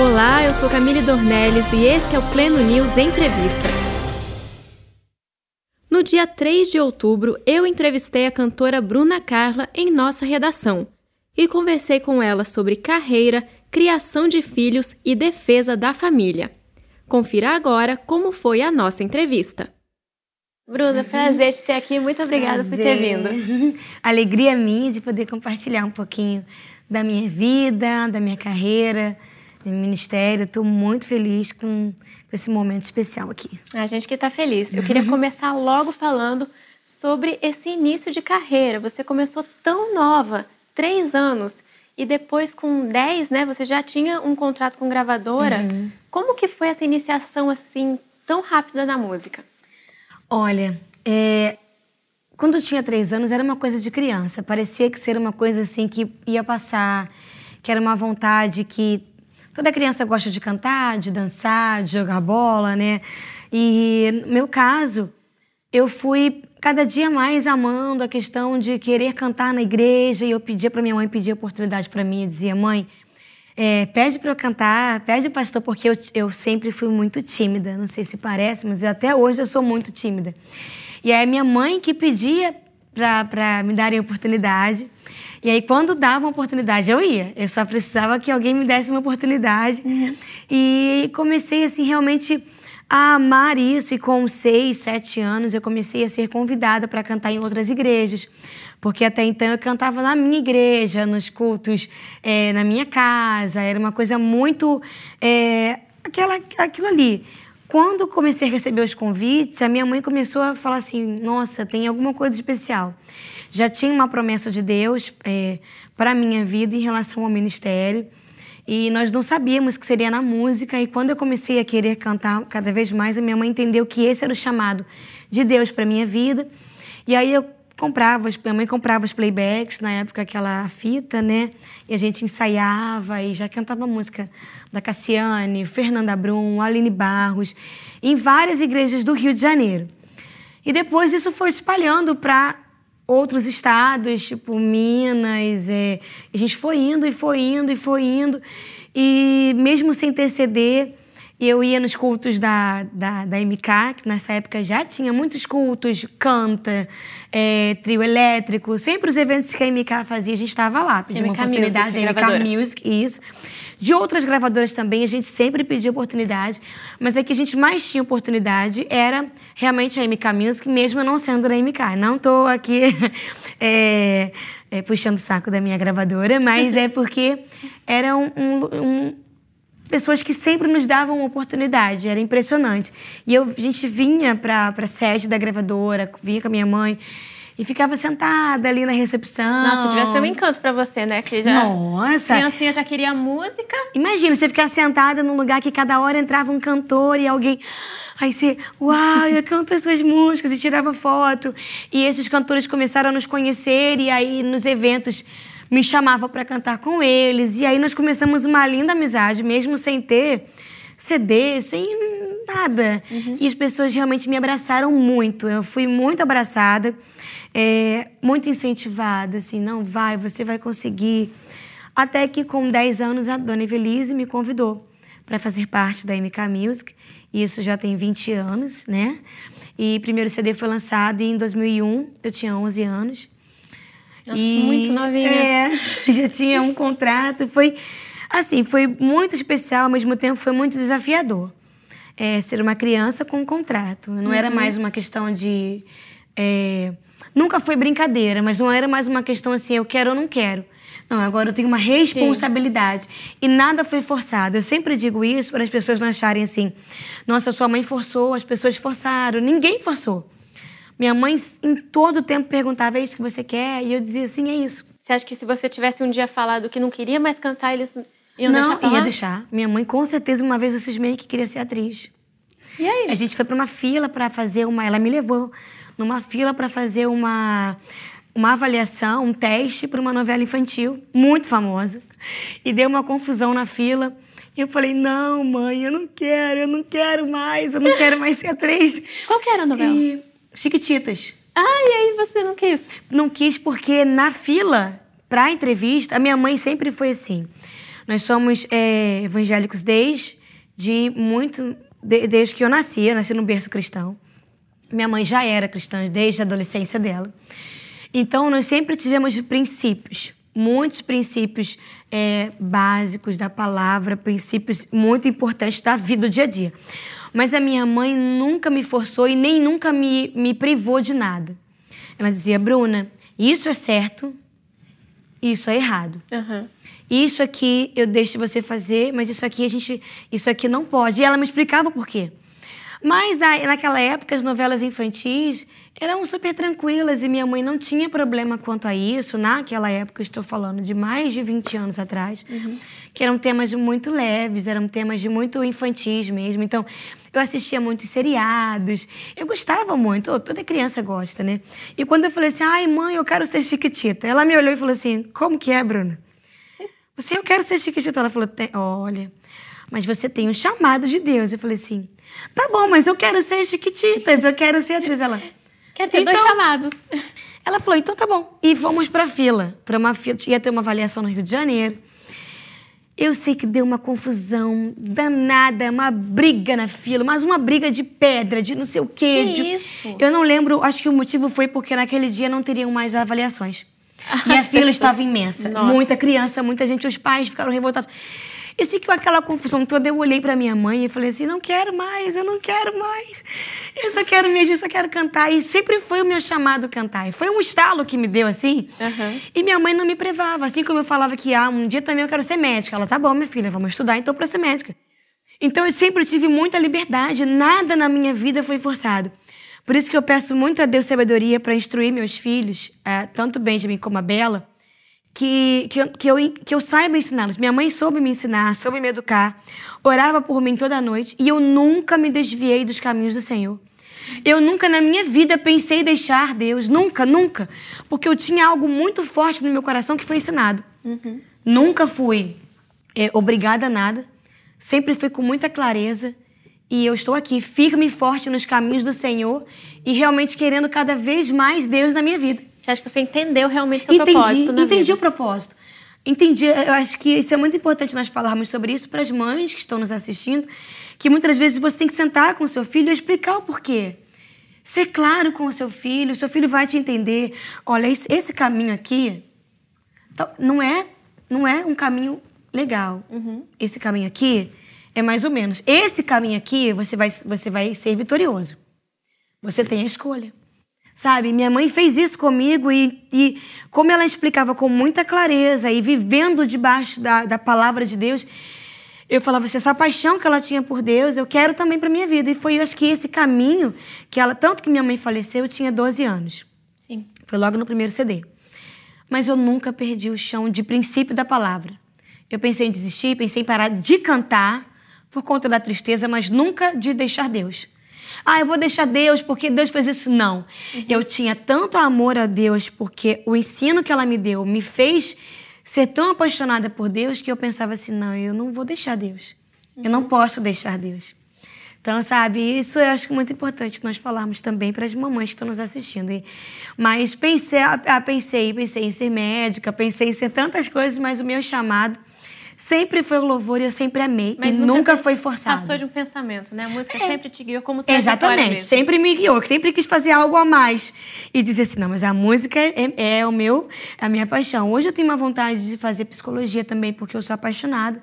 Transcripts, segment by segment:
Olá, eu sou Camille Dornelles e esse é o Pleno News Entrevista. No dia 3 de outubro, eu entrevistei a cantora Bruna Carla em nossa redação e conversei com ela sobre carreira, criação de filhos e defesa da família. Confira agora como foi a nossa entrevista. Bruna, prazer te ter aqui. Muito obrigada prazer. por ter vindo. Alegria minha de poder compartilhar um pouquinho da minha vida, da minha carreira, ministério. Estou muito feliz com esse momento especial aqui. A gente que está feliz. Eu queria começar logo falando sobre esse início de carreira. Você começou tão nova, três anos, e depois com dez, né? Você já tinha um contrato com gravadora. Uhum. Como que foi essa iniciação assim tão rápida na música? Olha, é, quando eu tinha três anos era uma coisa de criança. Parecia que ser uma coisa assim que ia passar, que era uma vontade que Toda criança gosta de cantar, de dançar, de jogar bola, né? E no meu caso, eu fui cada dia mais amando a questão de querer cantar na igreja e eu pedia para minha mãe, pedia oportunidade para mim, eu dizia, mãe, é, pede para eu cantar, pede pastor, porque eu, eu sempre fui muito tímida. Não sei se parece, mas até hoje eu sou muito tímida. E aí minha mãe que pedia para me darem oportunidade. E aí, quando dava uma oportunidade, eu ia. Eu só precisava que alguém me desse uma oportunidade. Uhum. E comecei, assim, realmente a amar isso. E com seis, sete anos, eu comecei a ser convidada para cantar em outras igrejas. Porque até então eu cantava na minha igreja, nos cultos, é, na minha casa. Era uma coisa muito. É, aquela, aquilo ali. Quando comecei a receber os convites, a minha mãe começou a falar assim: nossa, tem alguma coisa especial já tinha uma promessa de Deus é, para a minha vida em relação ao ministério. E nós não sabíamos que seria na música. E quando eu comecei a querer cantar cada vez mais, a minha mãe entendeu que esse era o chamado de Deus para minha vida. E aí eu comprava, minha mãe comprava os playbacks, na época aquela fita, né? E a gente ensaiava e já cantava música da Cassiane, Fernanda Brum, Aline Barros, em várias igrejas do Rio de Janeiro. E depois isso foi espalhando para outros estados, tipo Minas. É, a gente foi indo e foi indo e foi indo. E mesmo sem ter CD, eu ia nos cultos da, da, da MK, que nessa época já tinha muitos cultos, canta, é, trio elétrico, sempre os eventos que a MK fazia, a gente estava lá, pedindo uma oportunidade, Music, MK Music, isso. De outras gravadoras também, a gente sempre pedia oportunidade, mas a que a gente mais tinha oportunidade era realmente a MK Music, mesmo não sendo da MK. Não estou aqui é, é, puxando o saco da minha gravadora, mas é porque era um, um, um pessoas que sempre nos davam uma oportunidade, era impressionante. E eu, a gente vinha para a sede da gravadora, vinha com a minha mãe, e ficava sentada ali na recepção. Nossa, devia ser um encanto para você, né? Que já Nossa! Criancinha já queria música. Imagina, você ficar sentada num lugar que cada hora entrava um cantor e alguém... Aí você, uau, eu canto essas músicas e tirava foto. E esses cantores começaram a nos conhecer e aí nos eventos me chamava para cantar com eles. E aí nós começamos uma linda amizade, mesmo sem ter CD, sem nada. Uhum. E as pessoas realmente me abraçaram muito. Eu fui muito abraçada é, muito incentivada, assim, não, vai, você vai conseguir. Até que com 10 anos a dona Evelise me convidou para fazer parte da MK Music, e isso já tem 20 anos, né? E o primeiro CD foi lançado em 2001, eu tinha 11 anos. Nossa, e, muito novinha. É, já tinha um contrato, foi assim, foi muito especial, ao mesmo tempo foi muito desafiador. É, ser uma criança com um contrato, não uhum. era mais uma questão de é, Nunca foi brincadeira, mas não era mais uma questão assim, eu quero ou não quero. Não, agora eu tenho uma responsabilidade. Sim. E nada foi forçado. Eu sempre digo isso para as pessoas não acharem assim: nossa, sua mãe forçou, as pessoas forçaram. Ninguém forçou. Minha mãe, em todo o tempo, perguntava: é isso que você quer? E eu dizia: sim, é isso. Você acha que se você tivesse um dia falado que não queria mais cantar, eles iam não, deixar falar? Não, ia deixar. Minha mãe, com certeza, uma vez eu cismei que queria ser atriz. E aí? A gente foi para uma fila para fazer uma. Ela me levou numa fila para fazer uma, uma avaliação, um teste para uma novela infantil muito famosa. E deu uma confusão na fila. E eu falei: não, mãe, eu não quero, eu não quero mais, eu não quero mais ser atriz. Qual que era a novela? E... Chiquititas. Ah, e aí você não quis? Não quis porque na fila, para a entrevista, a minha mãe sempre foi assim. Nós somos é, evangélicos desde de muito de, desde que eu nasci. Eu nasci no berço cristão. Minha mãe já era cristã desde a adolescência dela. Então, nós sempre tivemos princípios, muitos princípios é, básicos da palavra, princípios muito importantes da vida do dia a dia. Mas a minha mãe nunca me forçou e nem nunca me, me privou de nada. Ela dizia, Bruna, isso é certo, isso é errado. Uhum. Isso aqui eu deixo você fazer, mas isso aqui a gente, isso aqui não pode. E ela me explicava por quê. Mas naquela época, as novelas infantis eram super tranquilas e minha mãe não tinha problema quanto a isso. Naquela época, estou falando de mais de 20 anos atrás, uhum. que eram temas muito leves, eram temas de muito infantis mesmo. Então, eu assistia muitos seriados, eu gostava muito, toda criança gosta, né? E quando eu falei assim, ai mãe, eu quero ser chiquitita, ela me olhou e falou assim: como que é, Bruna? Você, eu quero ser chiquitita. Ela falou: olha mas você tem um chamado de Deus. Eu falei assim, tá bom, mas eu quero ser Chiquititas, eu quero ser atriz. Ela, quero ter então, dois chamados. Ela falou, então tá bom. E fomos pra fila, para uma fila, ia ter uma avaliação no Rio de Janeiro. Eu sei que deu uma confusão danada, uma briga na fila, mas uma briga de pedra, de não sei o quê. Que de... isso? Eu não lembro, acho que o motivo foi porque naquele dia não teriam mais avaliações. e a fila estava imensa. Nossa. Muita criança, muita gente, os pais ficaram revoltados. Eu sei que com aquela confusão toda eu olhei para minha mãe e falei assim: não quero mais, eu não quero mais. Eu só quero mesmo, eu só quero cantar. E sempre foi o meu chamado cantar. E foi um estalo que me deu assim. Uhum. E minha mãe não me privava. Assim como eu falava que ah, um dia também eu quero ser médica. Ela, tá bom, minha filha, vamos estudar então para ser médica. Então eu sempre tive muita liberdade, nada na minha vida foi forçado. Por isso que eu peço muito a Deus sabedoria para instruir meus filhos, eh, tanto Benjamin como a Bela, que, que, que, eu, que eu saiba ensiná-los. Minha mãe soube me ensinar, soube me educar, orava por mim toda noite e eu nunca me desviei dos caminhos do Senhor. Eu nunca na minha vida pensei em deixar Deus, nunca, nunca, porque eu tinha algo muito forte no meu coração que foi ensinado. Uhum. Nunca fui é, obrigada a nada, sempre fui com muita clareza e eu estou aqui firme e forte nos caminhos do Senhor e realmente querendo cada vez mais Deus na minha vida. Você acha que você entendeu realmente o seu entendi, propósito na Entendi vida? o propósito. Entendi. Eu acho que isso é muito importante nós falarmos sobre isso para as mães que estão nos assistindo, que muitas vezes você tem que sentar com o seu filho e explicar o porquê. Ser claro com o seu filho, o seu filho vai te entender. Olha, esse caminho aqui não é, não é um caminho legal. Uhum. Esse caminho aqui é mais ou menos. Esse caminho aqui você vai, você vai ser vitorioso. Você tem a escolha. Sabe, minha mãe fez isso comigo e, e como ela explicava com muita clareza e vivendo debaixo da, da palavra de Deus, eu falava assim, essa paixão que ela tinha por Deus, eu quero também para minha vida. E foi, acho que esse caminho que ela, tanto que minha mãe faleceu, eu tinha 12 anos. Sim. Foi logo no primeiro CD. Mas eu nunca perdi o chão de princípio da palavra. Eu pensei em desistir, pensei em parar de cantar por conta da tristeza, mas nunca de deixar Deus. Ah, eu vou deixar Deus porque Deus fez isso. Não. Eu tinha tanto amor a Deus porque o ensino que ela me deu me fez ser tão apaixonada por Deus que eu pensava assim: não, eu não vou deixar Deus. Eu não posso deixar Deus. Então, sabe, isso eu acho muito importante nós falarmos também para as mamães que estão nos assistindo. Mas pensei, pensei, pensei em ser médica, pensei em ser tantas coisas, mas o meu chamado sempre foi o louvor e eu sempre amei. Mas e nunca foi forçado. Passou de um pensamento, né? A música é. sempre te guiou como Exatamente, mesmo. sempre me guiou. Sempre quis fazer algo a mais. E dizer assim, não, mas a música é, é o meu, é a minha paixão. Hoje eu tenho uma vontade de fazer psicologia também, porque eu sou apaixonada.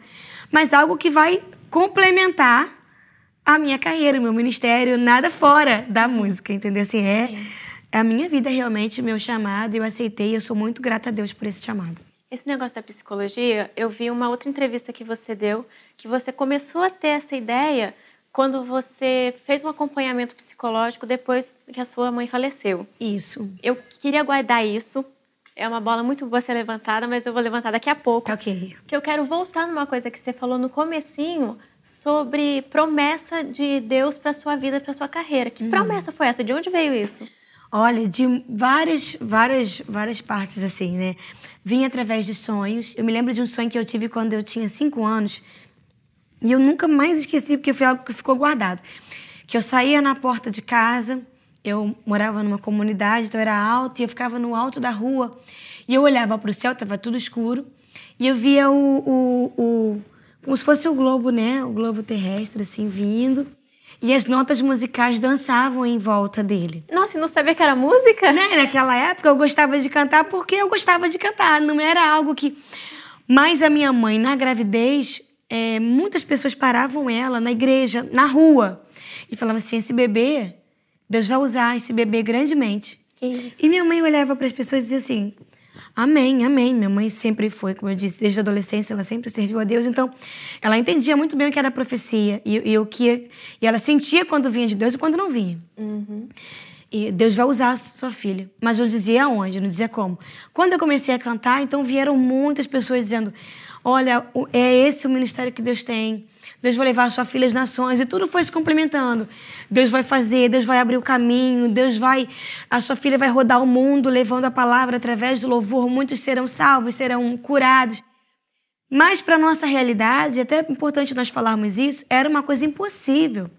Mas algo que vai complementar a minha carreira, o meu ministério, nada fora da música, entendeu? Assim, é, é a minha vida realmente, meu chamado, eu aceitei e eu sou muito grata a Deus por esse chamado. Esse negócio da psicologia, eu vi uma outra entrevista que você deu, que você começou a ter essa ideia quando você fez um acompanhamento psicológico depois que a sua mãe faleceu. Isso. Eu queria guardar isso. É uma bola muito boa ser levantada, mas eu vou levantar daqui a pouco. Ok. Que eu quero voltar numa coisa que você falou no comecinho sobre promessa de Deus para sua vida, para sua carreira. Que hum. promessa foi essa? De onde veio isso? Olha, de várias, várias, várias partes assim, né? Vinha através de sonhos. Eu me lembro de um sonho que eu tive quando eu tinha cinco anos e eu nunca mais esqueci porque foi algo que ficou guardado. Que eu saía na porta de casa, eu morava numa comunidade, então era alto e eu ficava no alto da rua e eu olhava para o céu, estava tudo escuro E eu via o, o, o como se fosse o globo, né? O globo terrestre, assim, vindo. E as notas musicais dançavam em volta dele. Nossa, e não sabia que era música? Né? Naquela época eu gostava de cantar porque eu gostava de cantar. Não era algo que. Mas a minha mãe, na gravidez, é, muitas pessoas paravam ela na igreja, na rua, e falavam assim: esse bebê, Deus vai usar esse bebê grandemente. E minha mãe olhava para as pessoas e dizia assim: Amém, amém. Minha mãe sempre foi, como eu disse, desde a adolescência, ela sempre serviu a Deus. Então, ela entendia muito bem o que era profecia e, e o que e ela sentia quando vinha de Deus e quando não vinha. Uhum. E Deus vai usar a sua filha. Mas não dizia aonde, não dizia como. Quando eu comecei a cantar, então vieram muitas pessoas dizendo: Olha, é esse o ministério que Deus tem. Deus vai levar a sua filha às nações. E tudo foi se complementando. Deus vai fazer, Deus vai abrir o caminho, Deus vai. A sua filha vai rodar o mundo levando a palavra através do louvor. Muitos serão salvos, serão curados. Mas para nossa realidade, é até importante nós falarmos isso, era uma coisa impossível.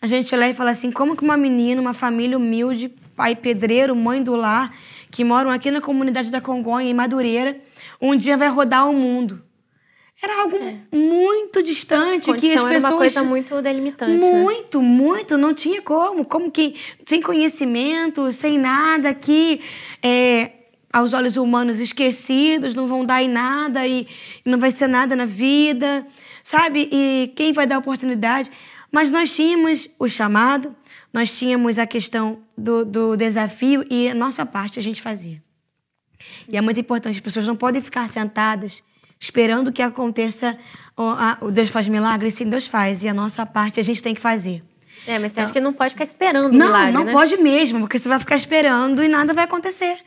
A gente olhar e falar assim: como que uma menina, uma família humilde, pai pedreiro, mãe do lar, que moram aqui na comunidade da Congonha, em Madureira, um dia vai rodar o mundo? Era algo é. muito distante que as pessoas era uma coisa muito delimitante. Né? Muito, né? muito, não tinha como, como que sem conhecimento, sem nada que é, aos olhos humanos esquecidos, não vão dar em nada e não vai ser nada na vida, sabe? E quem vai dar oportunidade? Mas nós tínhamos o chamado, nós tínhamos a questão do, do desafio e a nossa parte a gente fazia. E é muito importante, as pessoas não podem ficar sentadas esperando que aconteça. O Deus faz milagre, sim, Deus faz. E a nossa parte a gente tem que fazer. É, mas você acha que não pode ficar esperando não, milagre, Não, né? pode mesmo, porque você vai ficar esperando e nada vai acontecer.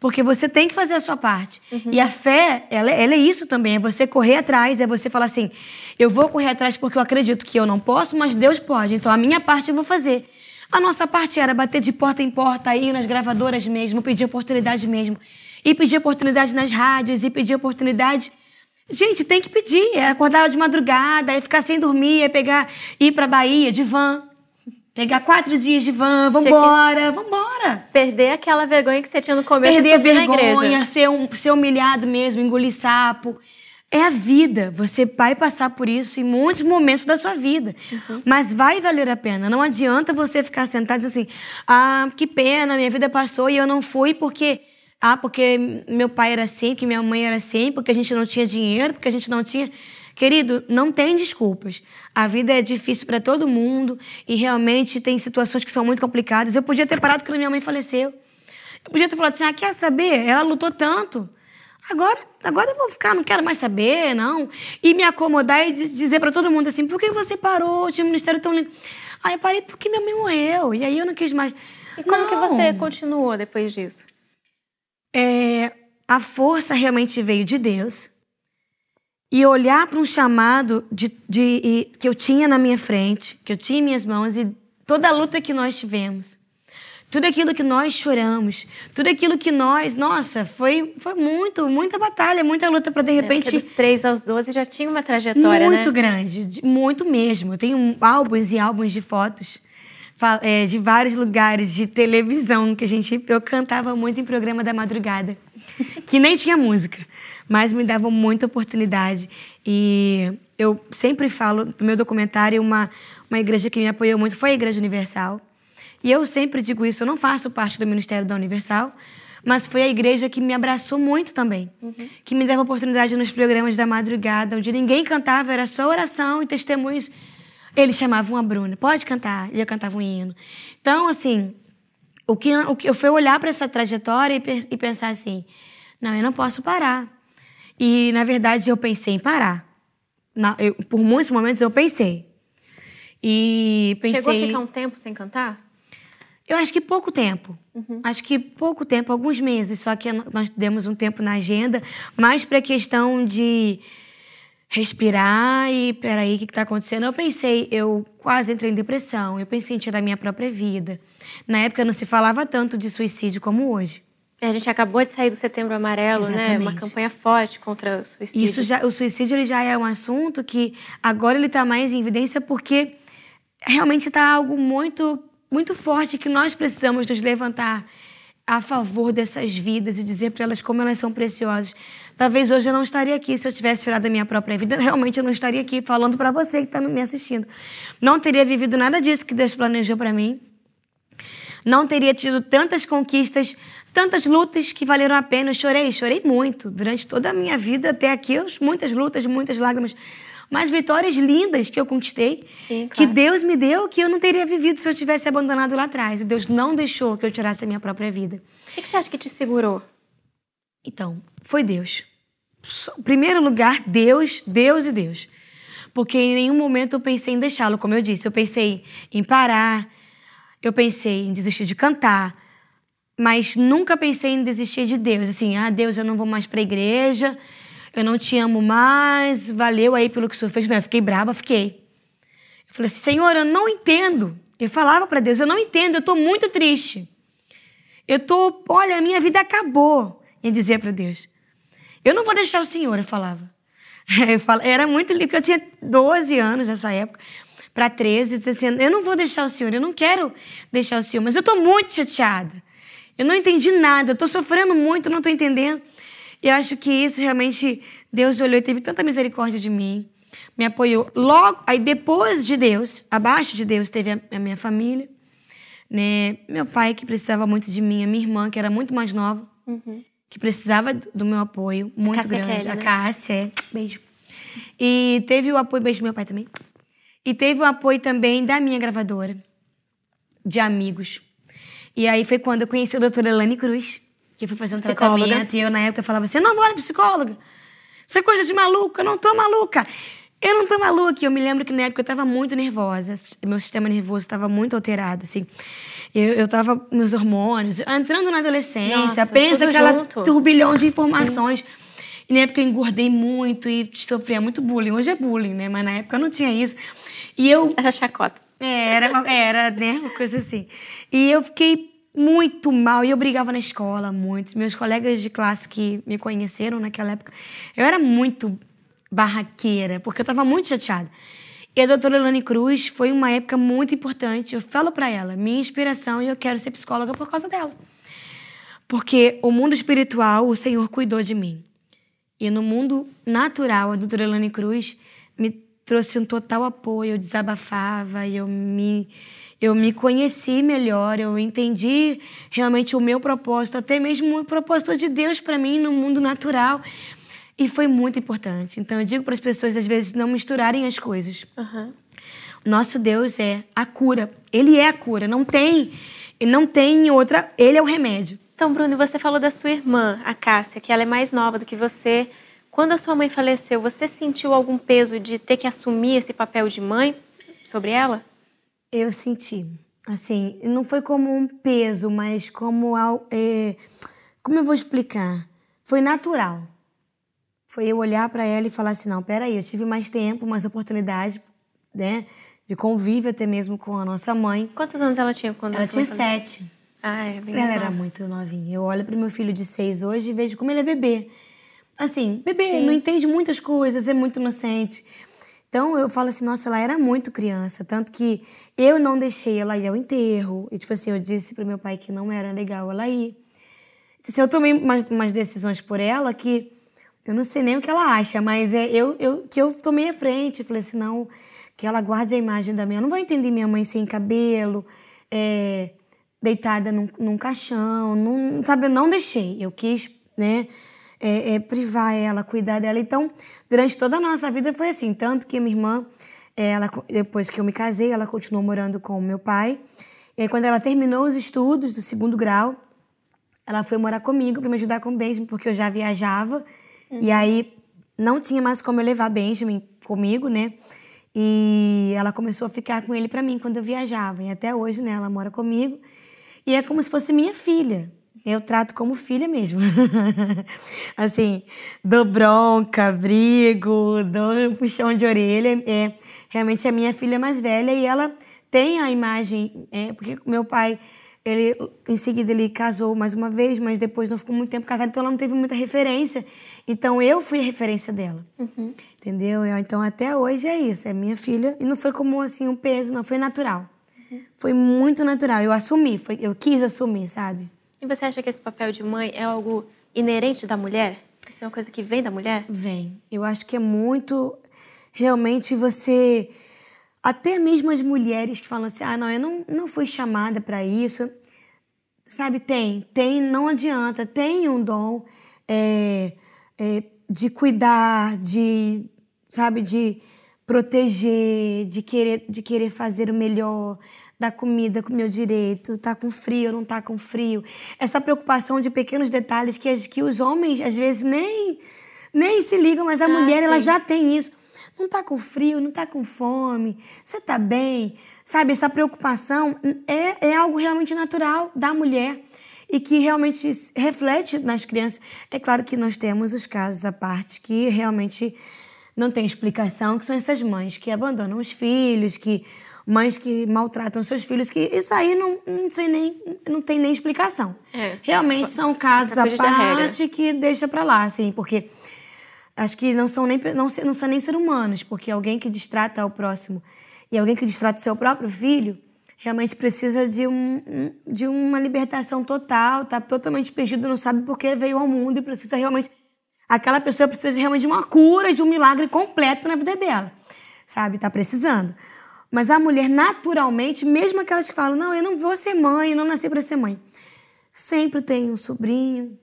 Porque você tem que fazer a sua parte. Uhum. E a fé, ela, ela, é isso também. É você correr atrás, é você falar assim: eu vou correr atrás porque eu acredito que eu não posso, mas Deus pode. Então a minha parte eu vou fazer. A nossa parte era bater de porta em porta, ir nas gravadoras mesmo, pedir oportunidade mesmo. E pedir oportunidade nas rádios, e pedir oportunidade Gente, tem que pedir. É acordar de madrugada, aí ficar sem dormir, é pegar, ir pra Bahia de van. Pegar quatro dias de van, vambora, vambora. Perder aquela vergonha que você tinha no começo Perder de subir vergonha, na igreja. Ser, um, ser humilhado mesmo, engolir sapo. É a vida. Você vai passar por isso em muitos momentos da sua vida. Uhum. Mas vai valer a pena. Não adianta você ficar sentado e dizer assim: ah, que pena, minha vida passou e eu não fui porque ah, porque meu pai era assim, que minha mãe era assim, porque a gente não tinha dinheiro, porque a gente não tinha. Querido, não tem desculpas. A vida é difícil para todo mundo e realmente tem situações que são muito complicadas. Eu podia ter parado quando minha mãe faleceu. Eu podia ter falado assim: ah, quer saber? Ela lutou tanto. Agora, agora eu vou ficar, não quero mais saber, não. E me acomodar e dizer para todo mundo assim: por que você parou? Tinha um ministério tão lindo. Ah, eu parei porque minha mãe morreu. E aí eu não quis mais. E como não. que você continuou depois disso? É, a força realmente veio de Deus e olhar para um chamado de, de, que eu tinha na minha frente, que eu tinha em minhas mãos e toda a luta que nós tivemos, tudo aquilo que nós choramos, tudo aquilo que nós, nossa, foi, foi muito, muita batalha, muita luta para de repente. É, dos 3 aos 12 já tinha uma trajetória, muito né? grande, muito mesmo. Eu tenho álbuns e álbuns de fotos é, de vários lugares de televisão que a gente eu cantava muito em programa da madrugada, que nem tinha música, mas me davam muita oportunidade e eu sempre falo no meu documentário uma uma igreja que me apoiou muito foi a Igreja Universal e eu sempre digo isso, eu não faço parte do ministério da Universal, mas foi a igreja que me abraçou muito também, uhum. que me dava oportunidade nos programas da madrugada, onde ninguém cantava, era só oração e testemunhos eles chamavam a Bruna, pode cantar, e eu cantava um hino. Então, assim, o que, o que eu fui olhar para essa trajetória e, e pensar assim, não, eu não posso parar. E, na verdade, eu pensei em parar. Na, eu, por muitos momentos eu pensei. E pensei... Chegou a ficar um tempo sem cantar? Eu acho que pouco tempo. Uhum. Acho que pouco tempo, alguns meses. Só que nós demos um tempo na agenda, mais para a questão de respirar e peraí, o que está acontecendo? Eu pensei, eu quase entrei em depressão, eu pensei em tirar minha própria vida. Na época não se falava tanto de suicídio como hoje. É, a gente acabou de sair do Setembro Amarelo, Exatamente. né? Uma campanha forte contra o suicídio. Isso já, o suicídio ele já é um assunto que agora ele está mais em evidência porque realmente está algo muito, muito forte que nós precisamos nos levantar a favor dessas vidas e dizer para elas como elas são preciosas. Talvez hoje eu não estaria aqui se eu tivesse tirado a minha própria vida. Realmente eu não estaria aqui falando para você que está me assistindo. Não teria vivido nada disso que Deus planejou para mim. Não teria tido tantas conquistas, tantas lutas que valeram a pena. Eu chorei, chorei muito durante toda a minha vida até aqui. Muitas lutas, muitas lágrimas mas vitórias lindas que eu conquistei, Sim, claro. que Deus me deu, que eu não teria vivido se eu tivesse abandonado lá atrás. E Deus não deixou que eu tirasse a minha própria vida. O que você acha que te segurou? Então, foi Deus. Em primeiro lugar, Deus, Deus e Deus. Porque em nenhum momento eu pensei em deixá-lo, como eu disse. Eu pensei em parar, eu pensei em desistir de cantar, mas nunca pensei em desistir de Deus. Assim, ah, Deus, eu não vou mais para a igreja, eu não te amo mais, valeu aí pelo que o senhor fez. Não, eu fiquei braba, fiquei. Eu falei assim, Senhor, eu não entendo. Eu falava para Deus, eu não entendo, eu estou muito triste. Eu tô, olha, a minha vida acabou. Em dizer para Deus, eu não vou deixar o Senhor, eu falava. Eu falava era muito lindo, porque eu tinha 12 anos nessa época, para 13, dizendo, eu não vou deixar o Senhor, eu não quero deixar o Senhor, mas eu estou muito chateada. Eu não entendi nada, eu estou sofrendo muito, não estou entendendo. E acho que isso realmente Deus olhou e teve tanta misericórdia de mim, me apoiou. Logo, aí depois de Deus, abaixo de Deus, teve a, a minha família, né? Meu pai que precisava muito de mim, a minha irmã que era muito mais nova, uhum. que precisava do meu apoio muito a grande. Kelly, a né? Cássia, é. Beijo. E teve o apoio, beijo do meu pai também. E teve o apoio também da minha gravadora, de amigos. E aí foi quando eu conheci a doutora Elane Cruz que fui fazer um psicóloga. tratamento e eu na época falava assim, eu não vou na psicóloga. Isso é coisa de maluca, eu não tô maluca. Eu não tô maluca. Eu me lembro que na época eu tava muito nervosa, meu sistema nervoso estava muito alterado, assim. Eu, eu tava, meus hormônios, entrando na adolescência, Nossa, pensa aquela junto. turbilhão de informações. Sim. E na época eu engordei muito e sofria muito bullying. Hoje é bullying, né? Mas na época eu não tinha isso. E eu... Era chacota. É, era, era, né? Uma coisa assim. E eu fiquei muito mal. E eu brigava na escola muito. Meus colegas de classe que me conheceram naquela época, eu era muito barraqueira, porque eu estava muito chateada. E a doutora Elane Cruz foi uma época muito importante. Eu falo para ela, minha inspiração, e eu quero ser psicóloga por causa dela. Porque o mundo espiritual, o Senhor cuidou de mim. E no mundo natural, a doutora Elane Cruz me trouxe um total apoio. Eu desabafava, eu me eu me conheci melhor, eu entendi realmente o meu propósito, até mesmo o propósito de Deus para mim no mundo natural. E foi muito importante. Então eu digo para as pessoas, às vezes, não misturarem as coisas. Uhum. Nosso Deus é a cura. Ele é a cura. Não tem, não tem outra. Ele é o remédio. Então, Bruno, você falou da sua irmã, a Cássia, que ela é mais nova do que você. Quando a sua mãe faleceu, você sentiu algum peso de ter que assumir esse papel de mãe sobre ela? Eu senti. Assim, não foi como um peso, mas como. É, como eu vou explicar? Foi natural. Foi eu olhar para ela e falar assim: não, peraí, eu tive mais tempo, mais oportunidade, né? De convívio até mesmo com a nossa mãe. Quantos anos ela tinha quando Ela tinha sete. Ah, é bem Ela nova. era muito novinha. Eu olho para meu filho de seis hoje e vejo como ele é bebê. Assim, bebê, Sim. não entende muitas coisas, é muito inocente. Então eu falo assim, nossa, ela era muito criança, tanto que eu não deixei ela ir ao enterro. E tipo assim, eu disse pro meu pai que não era legal ela ir. Tipo assim, eu tomei umas, umas decisões por ela que eu não sei nem o que ela acha, mas é eu, eu que eu tomei a frente. Falei assim, não, que ela guarde a imagem da minha. Eu não vou entender minha mãe sem cabelo, é, deitada num, num caixão, não, sabe? Eu não deixei. Eu quis, né? É, é, privar ela, cuidar dela. Então, durante toda a nossa vida foi assim. Tanto que minha irmã, ela, depois que eu me casei, ela continuou morando com o meu pai. E aí, quando ela terminou os estudos do segundo grau, ela foi morar comigo para me ajudar com o Benjamin, porque eu já viajava. Uhum. E aí, não tinha mais como eu levar Benjamin comigo, né? E ela começou a ficar com ele para mim quando eu viajava. E até hoje, né, ela mora comigo. E é como se fosse minha filha eu trato como filha mesmo. assim, dou bronca, brigo, dou um puxão de orelha. É, realmente a minha filha mais velha e ela tem a imagem, é, porque meu pai, ele em seguida ele casou mais uma vez, mas depois não ficou muito tempo casado, então ela não teve muita referência. Então eu fui a referência dela. Uhum. Entendeu? Então até hoje é isso, é minha filha e não foi como assim um peso, não foi natural. Uhum. Foi muito natural. Eu assumi, foi, eu quis assumir, sabe? E você acha que esse papel de mãe é algo inerente da mulher? Isso é uma coisa que vem da mulher? Vem. Eu acho que é muito realmente você até mesmo as mulheres que falam assim: "Ah, não, eu não, não fui chamada para isso". Sabe, tem, tem, não adianta, tem um dom é, é, de cuidar, de, sabe, de proteger, de querer, de querer fazer o melhor, da comida com o meu direito, tá com frio, não tá com frio. Essa preocupação de pequenos detalhes que, que os homens às vezes nem, nem se ligam, mas a ah, mulher sim. ela já tem isso. Não tá com frio, não tá com fome, você tá bem. Sabe, essa preocupação é, é algo realmente natural da mulher e que realmente reflete nas crianças. É claro que nós temos os casos à parte que realmente não tem explicação, que são essas mães que abandonam os filhos, que mães que maltratam seus filhos, que isso aí não, não, sei nem, não tem nem explicação. É. Realmente são casos à parte que deixa para lá, assim, porque acho que não são nem não, não são nem ser humanos, porque alguém que distrata o próximo e alguém que distrata o seu próprio filho realmente precisa de, um, de uma libertação total, tá totalmente perdido, não sabe por que veio ao mundo e precisa realmente aquela pessoa precisa realmente de uma cura, de um milagre completo na vida dela. Sabe? Tá precisando. Mas a mulher, naturalmente, mesmo aquelas que falam, não, eu não vou ser mãe, eu não nasci para ser mãe, sempre tem um sobrinho,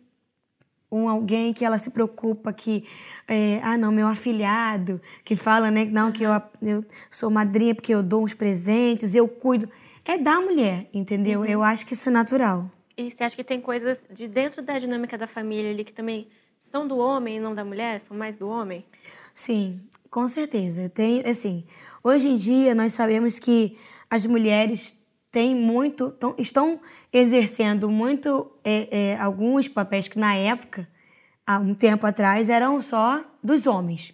um alguém que ela se preocupa que, é, ah, não, meu afilhado, que fala, né, não, que eu, eu sou madrinha porque eu dou uns presentes, eu cuido. É da mulher, entendeu? Uhum. Eu acho que isso é natural. E você acha que tem coisas de dentro da dinâmica da família ali que também são do homem e não da mulher? São mais do homem? Sim, com certeza. Tem, assim, hoje em dia nós sabemos que as mulheres têm muito, tão, estão exercendo muito é, é, alguns papéis que na época, há um tempo atrás, eram só dos homens.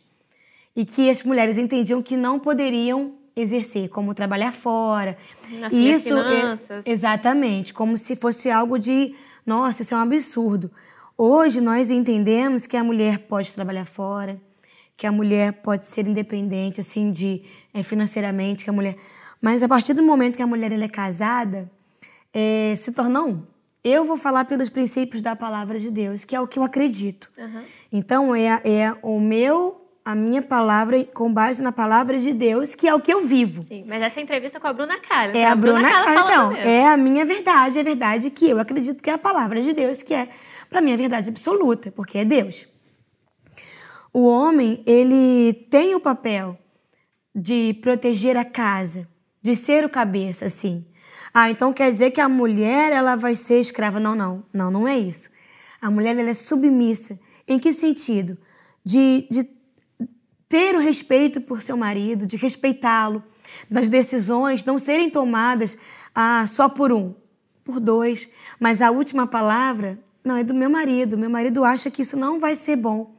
E que as mulheres entendiam que não poderiam exercer, como trabalhar fora. Nas isso é finanças. É, exatamente, como se fosse algo de, nossa, isso é um absurdo. Hoje nós entendemos que a mulher pode trabalhar fora, que a mulher pode ser independente, assim, de é, financeiramente, que a mulher. Mas a partir do momento que a mulher é casada, é, se torna um. Eu vou falar pelos princípios da palavra de Deus, que é o que eu acredito. Uhum. Então é, é o meu, a minha palavra com base na palavra de Deus, que é o que eu vivo. Sim, mas essa entrevista com a Bruna Cara. É a, a Bruna, Bruna Cara, então. É a minha verdade, é a verdade que eu acredito que é a palavra de Deus, que é para mim a verdade absoluta, porque é Deus o homem ele tem o papel de proteger a casa, de ser o cabeça, assim. Ah, então quer dizer que a mulher ela vai ser escrava? Não, não, não, não é isso. A mulher ela é submissa. Em que sentido? De, de ter o respeito por seu marido, de respeitá-lo, das decisões não serem tomadas ah, só por um, por dois, mas a última palavra não é do meu marido. Meu marido acha que isso não vai ser bom.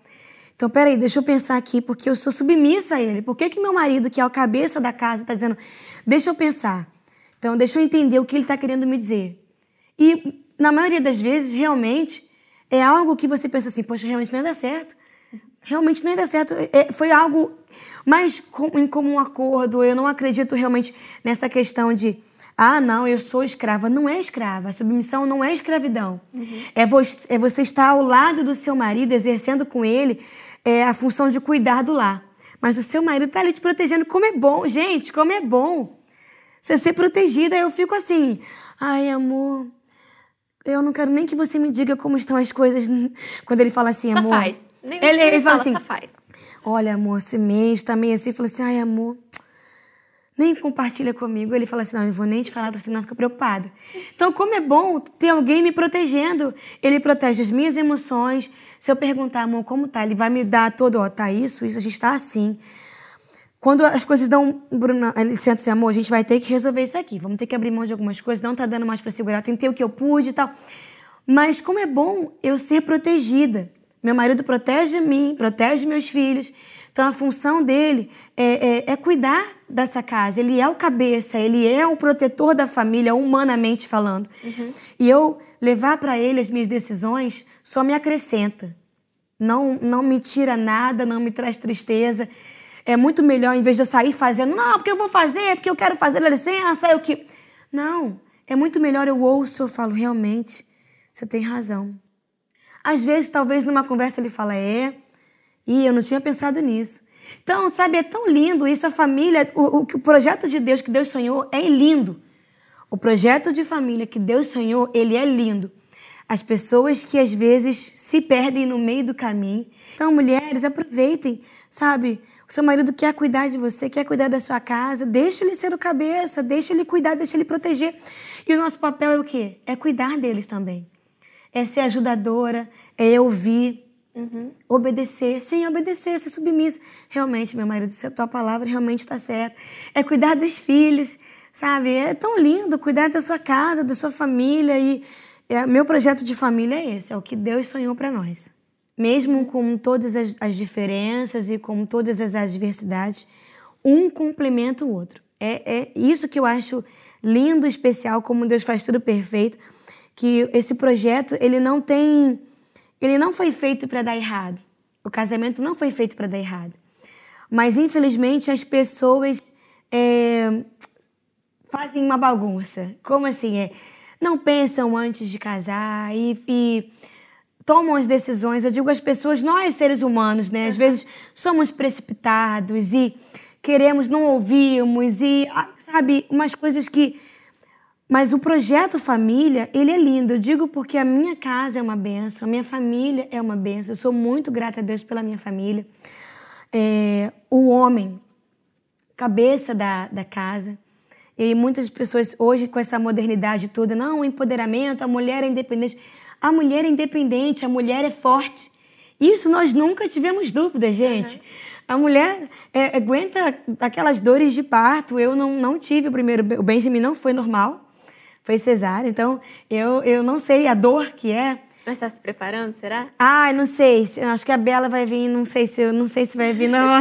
Então, peraí, deixa eu pensar aqui, porque eu sou submissa a ele. Por que, que meu marido, que é o cabeça da casa, está dizendo, deixa eu pensar. Então, deixa eu entender o que ele está querendo me dizer. E, na maioria das vezes, realmente, é algo que você pensa assim, poxa, realmente não ia dar certo. Realmente não ia dar certo. É, foi algo mais em comum acordo. Eu não acredito realmente nessa questão de ah, não, eu sou escrava. Não é escrava. A submissão não é escravidão. Uhum. É, você, é você estar ao lado do seu marido, exercendo com ele é, a função de cuidar do lar. Mas o seu marido está ali te protegendo. Como é bom, gente, como é bom. Você ser protegida, eu fico assim. Ai, amor, eu não quero nem que você me diga como estão as coisas. Quando ele fala assim, só amor. Faz. Nem ele, ele, fala, fala assim. Olha, amor, esse mês tá meio assim. Eu falei assim, ai, amor nem compartilha comigo. Ele fala assim: não, eu vou nem te falar pra você não ficar preocupada. Então, como é bom ter alguém me protegendo. Ele protege as minhas emoções. Se eu perguntar, amor, como tá? Ele vai me dar todo, ó, tá isso, isso, a gente tá assim. Quando as coisas dão. Bruno, ele senta assim, amor, a gente vai ter que resolver isso aqui. Vamos ter que abrir mão de algumas coisas, não tá dando mais para segurar, tentei o que eu pude e tal. Mas como é bom eu ser protegida. Meu marido protege mim, protege meus filhos. Então, a função dele é, é, é, cuidar dessa casa. Ele é o cabeça, ele é o protetor da família, humanamente falando. Uhum. E eu levar para ele as minhas decisões só me acrescenta. Não, não me tira nada, não me traz tristeza. É muito melhor, em vez de eu sair fazendo, não, porque eu vou fazer, porque eu quero fazer, licença, eu que. Não, é muito melhor eu ouço, eu falo, realmente, Você tem razão. Às vezes, talvez numa conversa ele fala: É, e eu não tinha pensado nisso. Então, sabe, é tão lindo isso, a família, o, o, o projeto de Deus que Deus sonhou é lindo. O projeto de família que Deus sonhou, ele é lindo. As pessoas que às vezes se perdem no meio do caminho. Então, mulheres, aproveitem, sabe? O seu marido quer cuidar de você, quer cuidar da sua casa, deixa ele ser o cabeça, deixa ele cuidar, deixa ele proteger. E o nosso papel é o quê? É cuidar deles também. É ser ajudadora, é ouvir, Uhum. Obedecer, sem obedecer, ser submissa. Realmente, meu marido, se a tua palavra realmente está certa. É cuidar dos filhos, sabe? É tão lindo cuidar da sua casa, da sua família. E é, meu projeto de família é esse, é o que Deus sonhou para nós. Mesmo com todas as, as, diferenças e com todas as adversidades, um complementa o outro. É, é isso que eu acho lindo, especial, como Deus faz tudo perfeito, que esse projeto ele não tem ele não foi feito para dar errado. O casamento não foi feito para dar errado. Mas, infelizmente, as pessoas é, fazem uma bagunça. Como assim? É, não pensam antes de casar e, e tomam as decisões. Eu digo as pessoas, nós seres humanos, né? Às vezes somos precipitados e queremos, não ouvimos e, ah, sabe, umas coisas que mas o projeto família, ele é lindo. Eu digo porque a minha casa é uma benção, a minha família é uma benção. Eu sou muito grata a Deus pela minha família. É, o homem, cabeça da, da casa. E muitas pessoas hoje, com essa modernidade toda, não, o empoderamento, a mulher é independente. A mulher é independente, a mulher é forte. Isso nós nunca tivemos dúvida, gente. Uhum. A mulher é, aguenta aquelas dores de parto. Eu não, não tive o primeiro. O Benjamin não foi normal foi cesárea, então eu, eu não sei a dor que é. Mas está se preparando, será? Ai, não sei. Acho que a Bela vai vir, não sei se não sei se vai vir não.